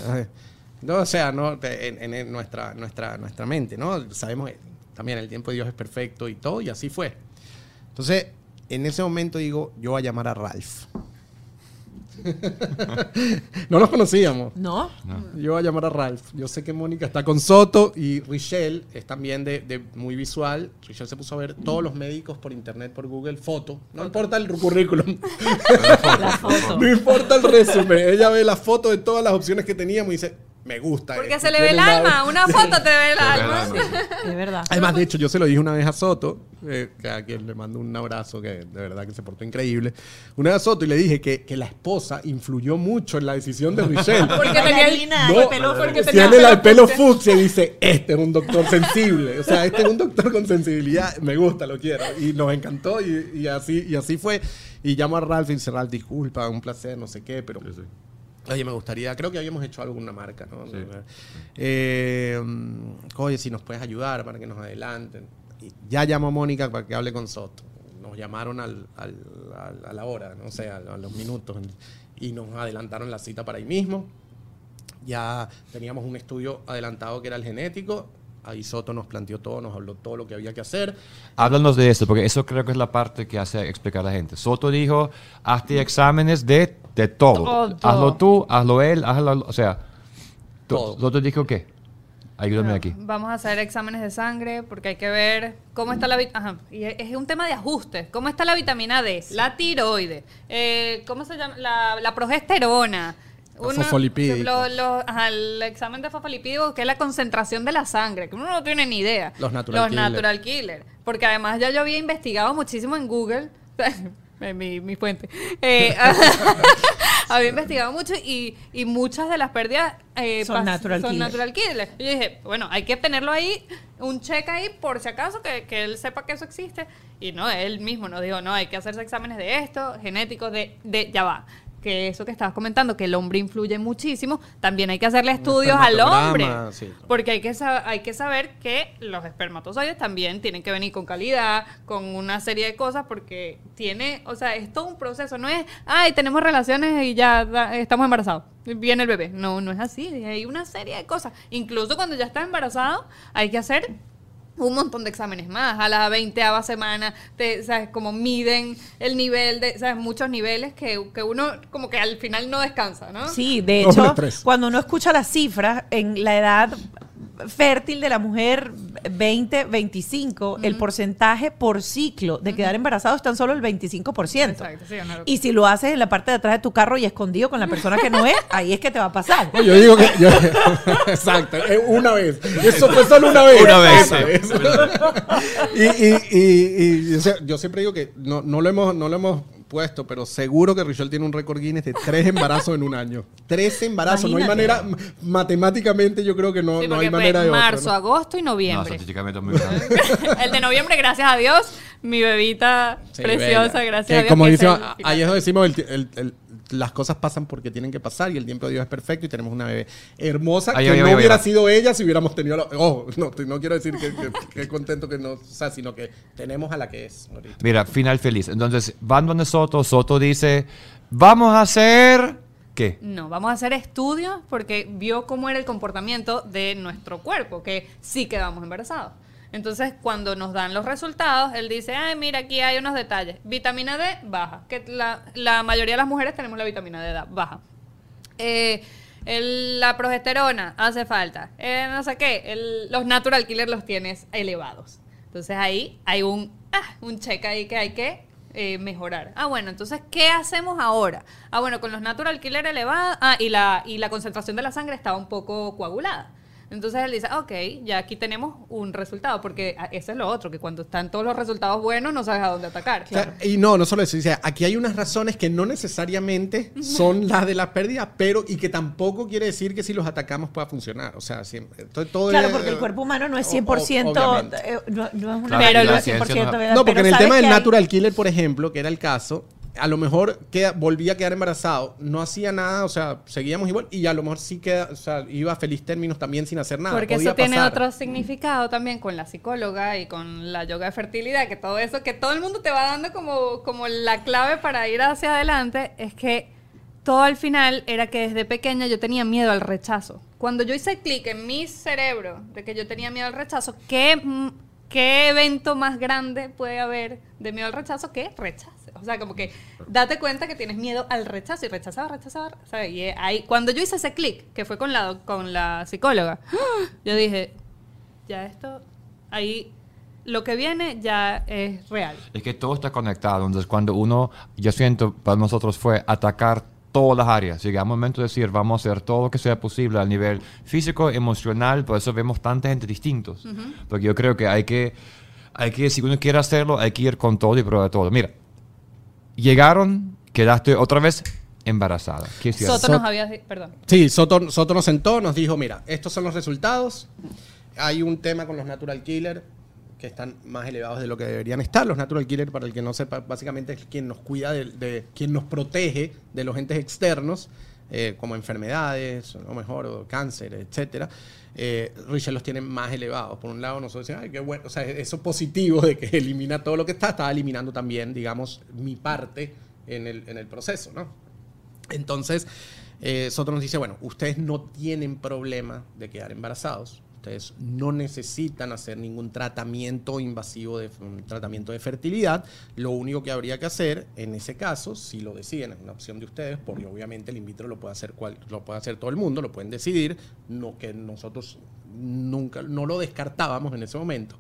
S4: No, o sea, no, en, en- en nuestra, nuestra, nuestra mente, ¿no? Sabemos que también el tiempo de Dios es perfecto y todo, y así fue. Entonces, en ese momento digo, yo voy a llamar a Ralph. <laughs> no nos conocíamos.
S1: ¿No?
S4: Yo voy a llamar a Ralph. Yo sé que Mónica está con Soto y Richelle es también de, de muy visual. Richelle se puso a ver todos los médicos por internet, por Google, foto. No importa el currículum. <laughs>
S1: La foto.
S4: no importa el resumen. Ella ve la foto de todas las opciones que teníamos y dice, me gusta.
S3: Porque
S4: esto,
S3: se le ve el alma. <laughs> Una foto <laughs> te ve el alma.
S1: Es verdad.
S4: Además, de hecho, yo se lo dije una vez a Soto, eh, que a quien le mando un abrazo, que de verdad que se portó increíble. Una vez a Soto y le dije que, que la esposa influyó mucho en la decisión de Michelle. <laughs>
S3: Porque tenía el,
S4: No,
S1: el pelo
S3: porque
S4: si
S3: tenía
S4: tiene el pelo
S3: fucsia.
S4: fucsia y dice, este es un doctor sensible. O sea, este es un doctor con sensibilidad. Me gusta, lo quiero. Y nos encantó y, y así, y así fue. Y llamo a Ralph y dice, Ralph, disculpa, un placer, no sé qué, pero...
S2: Sí, sí.
S4: Oye, me gustaría, creo que habíamos hecho algo con una marca, ¿no?
S2: Sí.
S4: Eh, oye, si nos puedes ayudar para que nos adelanten. Y ya llamó a Mónica para que hable con Soto. Nos llamaron al, al- al- a la hora, no sé, a los minutos, y nos adelantaron la cita para ahí mismo. Ya teníamos un estudio adelantado que era el genético. Ahí Soto nos planteó todo, nos habló todo lo que había que hacer.
S2: Háblanos de eso, porque eso creo que es la parte que hace explicar a la gente. Soto dijo, hazte exámenes de, de todo.
S3: Todo.
S2: Hazlo tú, hazlo él, hazlo... O sea, to-
S4: Todo.
S2: Soto dijo qué? Ayúdame
S3: Bueno,
S2: aquí.
S3: Vamos a hacer exámenes de sangre porque hay que ver cómo está la vitamina. Y es un tema de ajustes. ¿Cómo está la vitamina D? La tiroide. eh, ¿Cómo se llama? La, la progesterona.
S4: Los fosfolipídicos.
S3: lo- lo- ajá, el examen de fosfolipídicos, que es la concentración de la sangre, que uno no tiene ni idea.
S4: Los natural
S3: Los
S4: killer.
S3: natural killer. Porque además ya yo había investigado muchísimo en Google. <laughs> eh, mi, mi fuente. Eh, <laughs> había investigado mucho y, y muchas de las pérdidas eh,
S1: Son natural
S3: son
S1: killer.
S3: natural killer. Y yo dije, bueno, hay que tenerlo ahí, un check ahí por si acaso, que, que él sepa que eso existe. Y no, él mismo nos dijo, no, hay que hacerse exámenes de esto, genéticos, de, de ya va. Que eso que estabas comentando, que el hombre influye muchísimo, también hay que hacerle estudios al hombre.
S4: sí.
S3: Porque hay que, hay que saber que los espermatozoides también tienen que venir con calidad, con una serie de cosas, porque tiene, o sea, es todo un proceso. No es, ay, tenemos relaciones y ya estamos embarazados. Viene el bebé. No, no es así. Hay una serie de cosas. Incluso cuando ya estás embarazado, hay que hacer un montón de exámenes más. A la 20 semana, te, ¿sabes? Como miden el nivel de, ¿sabes? Muchos niveles que, que uno como que al final no descansa, ¿no?
S1: Sí, de hecho, cuando uno escucha las cifras, en la edad fértil de la mujer 20, 25, el porcentaje por ciclo de quedar embarazado es tan solo el 25%.
S3: Exacto, sí.
S1: Y si lo haces en la parte de atrás de tu carro y escondido con la persona que no es, ahí es que te va a pasar.
S4: No, yo digo que. yo- <laughs> exacto, eh, una vez. Eso fue solo una vez.
S2: Una vez, <laughs>
S4: y y, y, y yo siempre digo que no, no, lo hemos, no lo hemos puesto, pero seguro que Richelle tiene un récord Guinness de tres <laughs> embarazos en un año. Tres embarazos. No hay manera. Matemáticamente, yo creo que no,
S3: Sí,
S4: no hay manera
S3: fue
S4: de. otro,
S3: marzo,
S4: ¿no?
S3: agosto y
S2: No,
S3: noviembre.
S2: científicamente es muy grande. <laughs>
S3: el de noviembre, gracias a Dios, mi bebita
S4: Sí,
S3: preciosa,
S4: bella.
S3: gracias
S4: Que
S3: a Dios.
S4: Como dice, ahí es donde decimos, el el- el- las cosas pasan porque tienen que pasar y el tiempo de Dios es perfecto y tenemos una bebé hermosa
S2: Ay,
S4: que
S2: ay,
S4: no
S2: ay,
S4: hubiera
S2: ay.
S4: sido ella si hubiéramos tenido la... Oh, no, no quiero decir que, que- que contento que no... O sea, sino que tenemos a la que es. ahorita.
S2: Mira, final feliz. Entonces, van donde Soto, Soto dice, vamos a hacer... ¿Qué?
S3: No, vamos a hacer estudios porque vio cómo era el comportamiento de nuestro cuerpo, que sí quedamos embarazados. Entonces, cuando nos dan los resultados, él dice, ay, mira, aquí hay unos detalles. Vitamina D baja, que la, la mayoría de las mujeres tenemos la vitamina D baja. Eh, la progesterona hace falta. Eh, no sé qué, los natural killers los tienes elevados. Entonces ahí hay un, ah, un check ahí que hay que eh, mejorar. Ah, bueno, entonces, ¿qué hacemos ahora? Ah, bueno, con los natural killer elevados, ah, y la, y la concentración de la sangre estaba un poco coagulada. Entonces él dice, ok, ya aquí tenemos un resultado, porque ah, eso es lo otro, que cuando están todos los resultados buenos no sabes a dónde atacar.
S4: O sea, y no, no solo eso. dice, aquí hay unas razones que no necesariamente son las de la pérdida, pero y que tampoco quiere decir que si los atacamos pueda funcionar. O sea, siempre, todo, todo
S1: Claro,
S4: es-
S1: porque el cuerpo humano no es
S4: o-
S1: 100%,
S4: obviamente.
S1: eh, no, no es una
S2: Claro,
S1: verdad
S3: y la
S1: 100%
S2: ciencia no-
S1: verdad,
S4: No, porque
S1: pero
S4: en el tema del
S1: hay-
S4: natural killer, por ejemplo, que era el caso, a lo mejor queda, volvía a quedar embarazado, no hacía nada, o sea, seguíamos igual y a lo mejor sí queda, o sea, iba a feliz términos también sin hacer nada.
S3: Porque
S4: podía
S3: eso tiene
S4: pasar.
S3: otro significado también con la psicóloga y con la yoga de fertilidad, que todo eso, que todo el mundo te va dando como, como la clave para ir hacia adelante, es que todo al final era que desde pequeña yo tenía miedo al rechazo. Cuando yo hice clic en mi cerebro de que yo tenía miedo al rechazo, ¿qué, ¿qué evento más grande puede haber de miedo al rechazo que rechace? O sea, como que date cuenta que tienes miedo al rechazo y rechazaba, rechazaba, ¿sabes? Y ahí, cuando yo hice ese clic, que fue con la, con la psicóloga, <gasps> yo dije, ya esto, ahí lo que viene ya es real.
S2: Es que todo está conectado. Entonces, cuando uno, yo siento, para nosotros fue atacar todas las áreas. Llegamos al momento de decir, vamos a hacer todo lo que sea posible a nivel físico, emocional, por eso vemos tanta gente distintos. Porque yo creo que hay que, hay que, si uno quiere hacerlo, hay que ir con todo y probar todo. Mira, llegaron, quedaste otra vez embarazada. ¿Qué?
S3: Soto nos había... Perdón.
S4: Sí, Soto, Soto nos sentó, nos dijo, mira, estos son los resultados. Hay un tema con los natural killer que están más elevados de lo que deberían estar. Los natural killer, para el que no sepa, básicamente es quien nos cuida, de, de- quien nos protege de los entes externos, eh, como enfermedades, o mejor, o cáncer, etcétera. Eh, Richard los tiene más elevados. Por un lado, nosotros decimos, ay, qué bueno. O sea, eso positivo de que <laughs> elimina todo lo que está, está eliminando también, digamos, mi parte en el, en el proceso, ¿no? Entonces, eh, Soto nos dice, bueno, ustedes no tienen problema de quedar embarazados. Ustedes no necesitan hacer ningún tratamiento invasivo, de, un tratamiento de fertilidad. Lo único que habría que hacer en ese caso, si lo deciden, es una opción de ustedes, porque obviamente el in vitro lo puede hacer, cual, lo puede hacer todo el mundo, lo pueden decidir, no que nosotros nunca no lo descartábamos en ese momento.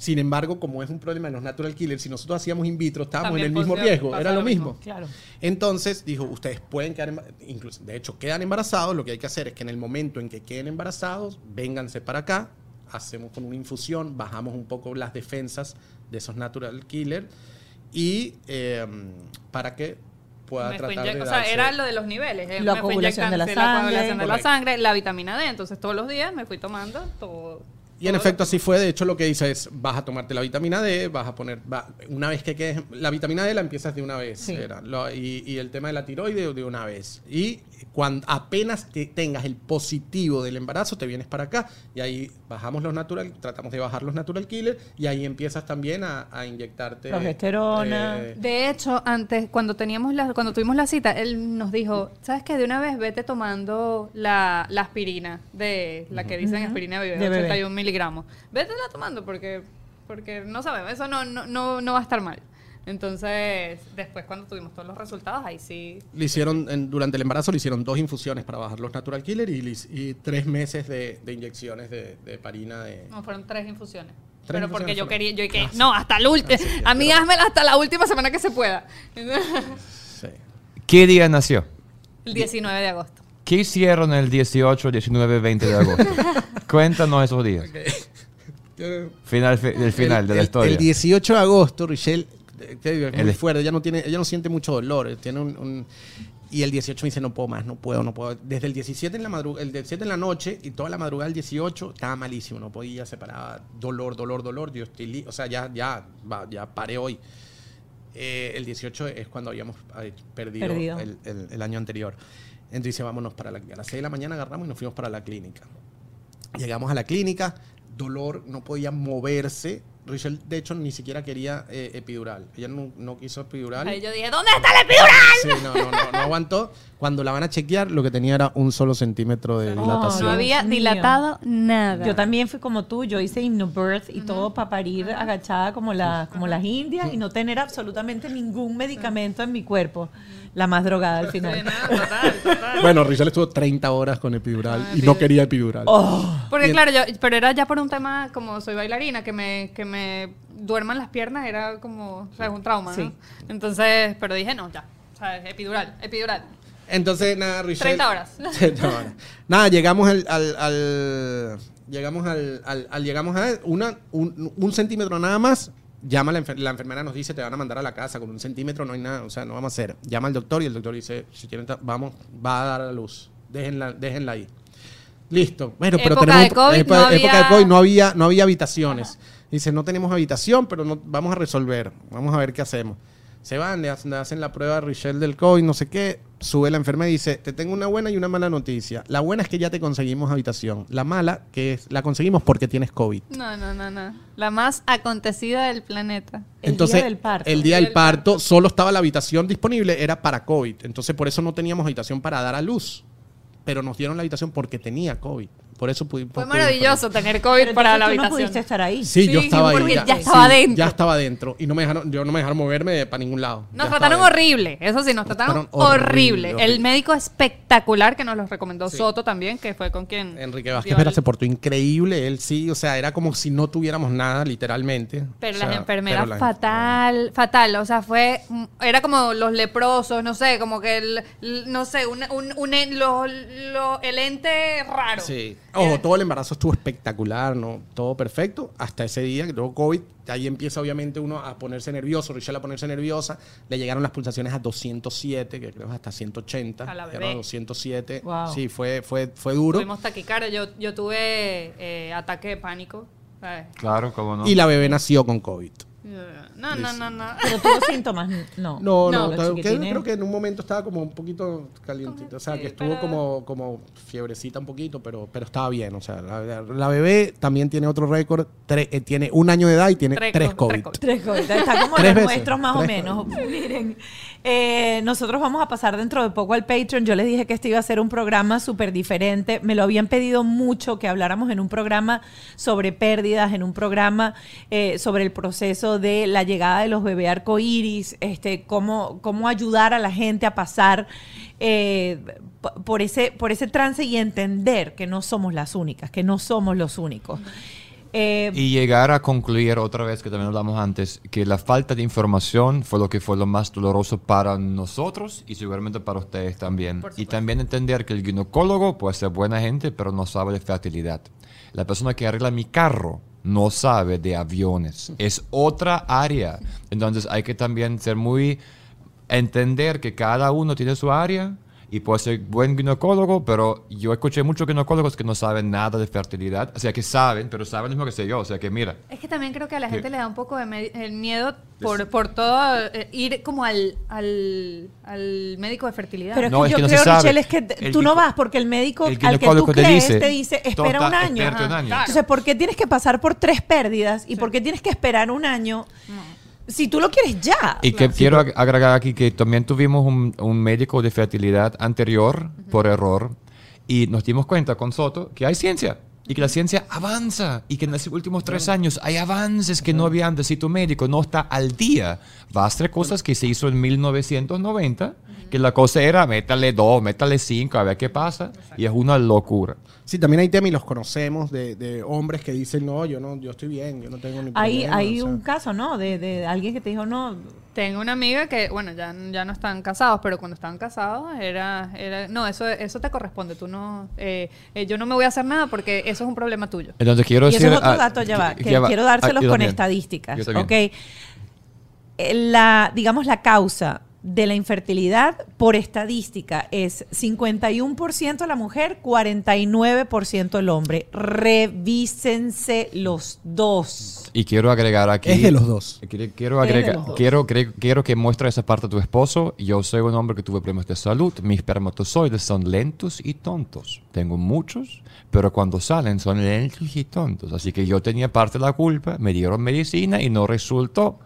S4: Sin embargo, como es un problema de los natural killers, si nosotros hacíamos in vitro, estábamos
S3: También
S4: en el mismo riesgo, era lo mismo.
S3: mismo.
S1: Claro.
S4: Entonces dijo, ustedes pueden quedar, incluso, de hecho quedan embarazados, lo que hay que hacer es que en el momento en que queden embarazados, vénganse para acá, hacemos con una infusión, bajamos un poco las defensas de esos natural killers y eh, para que pueda
S3: Me
S4: tratar de
S3: o sea,
S4: darse-
S3: era lo de los niveles. eh,
S1: La coagulación de la sangre.
S3: coagulación de la sangre, la vitamina D. Entonces, todos los días me fui tomando todo.
S4: Y en efecto así fue, de hecho lo que dice es, vas a tomarte la vitamina D, vas a poner, va- una vez que quedes, la vitamina D la empiezas de una vez,
S1: Sí.
S4: era, lo- y, y el tema de la tiroide de una vez. Y cuando apenas te tengas el positivo del embarazo, te vienes para acá y ahí bajamos los natural, tratamos de bajar los natural killer y ahí empiezas también a, a inyectarte.
S1: Progesterona.
S4: eh,
S3: De hecho, antes, cuando teníamos la, cuando tuvimos la cita, él nos dijo, ¿sabes qué? De una vez vete tomando la, la aspirina, de la que dicen aspirina bebé,
S1: De bebé.
S3: 81 miligramos. Vétela tomando porque, porque no sabemos, eso no, no, no, no va a estar mal. Entonces, después cuando tuvimos todos los resultados, ahí sí.
S4: le hicieron, en- durante el embarazo le hicieron dos infusiones para bajar los natural killer y, tres meses de, de inyecciones de, de heparina de...
S3: No, fueron tres infusiones.
S4: Tres
S3: Pero porque yo quería, yo que
S4: Ah,
S3: no, hasta el último, a mí házmela hasta la última semana que se pueda.
S4: Sí.
S2: ¿Qué día nació?
S3: el 19 de agosto.
S2: ¿Qué hicieron el 18, 19, 20 de agosto? <laughs> Cuéntanos esos días. Final, fi- del final
S4: el,
S2: de la
S4: el-
S2: historia.
S4: El 18 de agosto, Richelle, es muy
S2: El-
S4: fuerte, ella no, tiene, ella no siente mucho dolor, eh, tiene un, un- y el 18 me dice, no puedo más, no puedo, no puedo. Desde el 17 en la madrugada, el 17 en la noche y toda la madrugada del 18 estaba malísimo, no podía, se paraba, dolor, dolor, dolor, yo estoy, li- o sea, ya, ya, va, ya paré hoy. Eh, el 18 es cuando habíamos perdido,
S1: Perdido.
S4: El, el- el año anterior. Entonces dice, vámonos para la, a las 6 de la mañana agarramos y nos fuimos para la clínica. Llegamos a la clínica, dolor, no podía moverse. Richelle, de hecho, ni siquiera quería eh, epidural. Ella no, no quiso epidural.
S3: Ahí yo dije, ¿dónde está el epidural?
S4: Sí, no, no, no, no aguantó. Cuando la van a chequear, lo que tenía era un solo centímetro de
S1: Oh,
S4: dilatación.
S3: No había dilatado nada.
S1: Yo también fui como tú, yo hice hypnobirth y todo para parir agachada como, la, como las indias y no tener absolutamente ningún medicamento en mi cuerpo. La más drogada al
S3: Sí,
S1: final.
S3: no, total, total.
S4: Bueno, Richelle estuvo 30 horas con epidural
S3: Ah,
S4: y no quería epidural.
S3: Porque
S4: Bien.
S3: claro, yo, pero era ya por un tema, como soy bailarina, que me, que me duerman las piernas era como, o sea, es un trauma,
S1: Sí.
S3: ¿no? Entonces, pero dije, no, ya, o sea, epidural, epidural.
S4: Entonces, nada, Richelle.
S3: 30 horas. <laughs>
S4: 30 horas. Nada, llegamos al. al- al- llegamos al, al- al- Llegamos a una, un, un centímetro nada más. Llama la, enfer- la enfermera, nos dice: Te van a mandar a la casa con un centímetro, no hay nada, o sea, no vamos a hacer. Llama al doctor y el doctor dice: Si quieren, vamos, va a dar a luz. Déjenla, déjenla ahí. Listo. Bueno, pero
S3: Época
S4: tenemos.
S3: de COVID,
S4: época,
S3: no
S4: época
S3: había-
S4: de COVID no había, no había habitaciones. Dice: No tenemos habitación, pero no, vamos a resolver. Vamos a ver qué hacemos. Se van, le hacen, le hacen la prueba a Richelle del COVID, no sé qué. Sube la enfermera y dice, te tengo una buena y una mala noticia. La buena es que ya te conseguimos habitación. La mala, que es, la conseguimos porque tienes COVID.
S3: No, no, no, no. La más acontecida del planeta.
S1: El
S4: Entonces,
S1: día del parto.
S4: el día del parto, solo estaba la habitación disponible, era para COVID. Entonces, por eso no teníamos habitación para dar a luz. Pero nos dieron la habitación porque tenía COVID. Por eso pudi-
S3: Fue
S4: pudimos
S3: maravilloso tener COVID
S1: Pero
S3: para la
S1: tú no
S3: habitación.
S1: pudiste estar ahí.
S4: Sí, yo estaba ahí.
S3: porque ya estaba dentro.
S4: Ya estaba dentro. Y no me dejaron, yo no me dejaron moverme para ningún lado.
S3: Nos
S4: Ya
S3: trataron horrible, eso sí, nos trataron
S4: trataron horrible.
S3: El médico espectacular que nos lo recomendó Soto también, que fue con quien.
S4: Enrique Vázquez Vera
S3: el-
S4: se portó increíble, él sí, o sea, era como si no tuviéramos nada, literalmente.
S3: Pero
S4: O sea,
S3: las enfermeras
S4: pero las-
S3: fatal, fatal, o sea, fue, era como los leprosos, no sé, como que, el, no sé, un, un, un en- lo- lo- el ente raro.
S4: Sí. Ojo, todo el embarazo estuvo espectacular, ¿no? Todo perfecto, hasta ese día, que luego COVID, ahí empieza obviamente uno a ponerse nervioso, Richelle a ponerse nerviosa, le llegaron las pulsaciones a 207, que creo que hasta 180.
S3: A la bebé.
S4: a 207.
S1: Wow.
S4: Sí, fue, fue, fue duro.
S3: Tuvimos taquicardia, yo, yo tuve eh, ataque de pánico. ¿sabes?
S2: Claro, cómo no.
S4: Y la bebé nació con COVID.
S3: No, no, no, no.
S1: Pero tuvo síntomas, no.
S4: No, no, creo que-
S1: chiquitines.
S4: creo que en un momento estaba como un poquito calientito. O sea, que estuvo
S3: pero-
S4: como, como fiebrecita un poquito, pero, pero estaba bien. O sea, la, la bebé también tiene otro récord. tre- eh, tiene un año de edad y tiene
S3: Tres
S4: tres,
S3: co-
S4: COVID.
S3: tres COVID.
S1: Tres COVID. Está como
S4: Tres
S1: los nuestros más o
S4: Tres
S1: menos. <laughs> Miren, eh, nosotros vamos a pasar dentro de poco al Patreon. Yo les dije que este iba a ser un programa súper diferente. Me lo habían pedido mucho que habláramos en un programa sobre pérdidas, en un programa eh, sobre el proceso de la llegada de los bebés arcoíris, este, cómo, cómo ayudar a la gente a pasar eh, por, ese, por ese trance y entender que no somos las únicas, que no somos los únicos. Eh,
S2: Y llegar a concluir otra vez, que también hablamos antes, que la falta de información fue lo que fue lo más doloroso para nosotros y seguramente para ustedes también. Y también entender que el ginecólogo puede ser buena gente, pero no sabe de fertilidad. La persona que arregla mi carro no sabe de aviones. <laughs> Es otra área. Entonces hay que también ser muy... entender que cada uno tiene su área y puede ser buen ginecólogo, pero yo escuché muchos ginecólogos que no saben nada de fertilidad, o sea, que saben, pero saben lo mismo que sé yo, o sea, que mira,
S3: Es que también creo que a la gente le da un poco de el miedo por, por todo, eh, ir como al, al, al médico de fertilidad.
S1: Pero es
S2: No,
S1: que
S2: es
S1: yo
S2: que no
S1: creo,
S2: sabe.
S1: Richelle, es que
S2: El
S1: tú no vas porque el médico
S2: el
S1: al que tú
S2: te
S1: crees
S2: dice,
S1: te dice, espera
S2: "Tota,
S1: un año.
S2: espérate un año".
S3: claro.
S1: Entonces, ¿por qué tienes que pasar por tres pérdidas y por qué tienes que esperar un año si tú lo quieres ya?
S2: Y que quiero ag- agregar aquí que también tuvimos un, un médico de fertilidad anterior por error y nos dimos cuenta con Soto que hay ciencia y que la ciencia avanza y que en los últimos tres años hay avances que no había antes. Si tu médico no está al día, va a hacer cosas que se hizo en 1990, que la cosa era métale dos, métale cinco, a ver qué pasa y es una locura.
S4: Sí, también hay temas y los conocemos de, de hombres que dicen, no, yo no, yo estoy bien, yo no tengo ni
S1: Hay,
S4: problema",
S1: hay
S4: o sea.
S1: un caso, ¿no? De, de alguien que te dijo, no,
S3: Tengo una amiga que, bueno, ya, ya no están casados, pero cuando estaban casados era, era no, eso, eso te corresponde, tú no, eh, eh, yo no me voy a hacer nada porque eso es un problema tuyo.
S2: Entonces quiero
S1: y
S2: decir...
S1: eso es otro
S2: ah,
S1: dato, ya va,
S2: que- ya
S1: quiero dárselos con
S2: también.
S1: estadísticas. ¿ok? Eh, La, digamos, la causa de la infertilidad por estadística es 51% la mujer, 49% el hombre. Revísense los dos.
S2: Y quiero agregar aquí.
S4: Es de los dos.
S2: Quiero, quiero agregar,
S1: los dos.
S2: quiero, cre- quiero que muestre esa parte a tu esposo. Yo soy un hombre que tuve problemas de salud. Mis espermatozoides son lentos y tontos. Tengo muchos, pero cuando salen son lentos y tontos. Así que yo tenía parte de la culpa. Me dieron medicina y no resultó.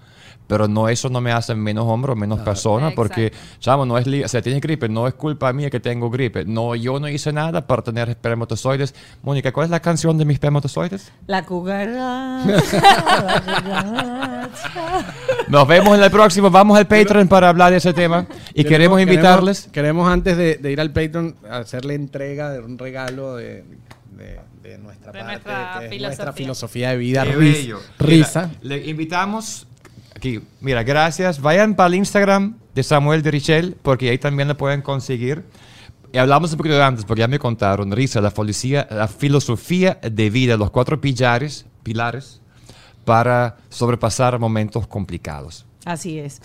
S2: Pero no eso no me hace menos hombre o menos persona, porque, chamo, no es, o sea, tienes gripe, no es culpa mía que tengo gripe. No, yo no hice nada para tener espermatozoides. Mónica, ¿cuál es la canción de mis espermatozoides?
S1: La cucaracha. la <laughs> cucaracha.
S2: Nos vemos en el próximo. Vamos al Patreon para hablar de ese tema. Y queremos invitarles.
S4: Queremos, antes de, de ir al Patreon hacerle entrega de un regalo de, de- de nuestra
S3: De
S4: parte,
S3: nuestra
S4: que es
S3: filosofía.
S4: nuestra filosofía de vida,
S2: Qué
S4: ris-
S2: bello.
S4: risa.
S2: Mira, le invitamos. Aquí, mira, gracias. Vayan para el Instagram de Samuel de Richel, porque ahí también lo pueden conseguir. Y hablamos un poquito antes, porque ya me contaron, Risa, la, policía, la filosofía de vida, los cuatro pilares, pilares para sobrepasar momentos complicados.
S1: Así es.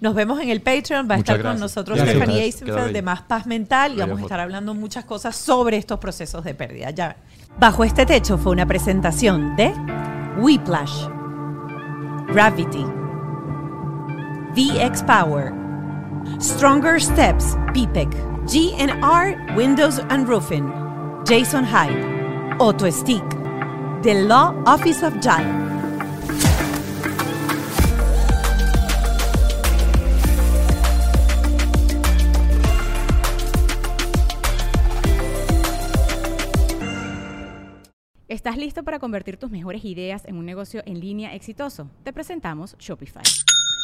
S1: Nos vemos en el Patreon. Va a estar con
S2: gracias.
S1: nosotros
S2: Gracias.
S1: Stephanie Eisenfeld de Más Paz Mental y vamos a estar hablando muchas cosas sobre estos procesos de pérdida. Ya. Bajo este techo fue una presentación de Whiplash, Gravity, VX Power, Stronger Steps, PPEC, GNR Windows and Roofing, Jason Hyde, Auto Stick, The Law Office of JAL.
S6: ¿Estás listo para convertir tus mejores ideas en un negocio en línea exitoso? Te presentamos Shopify.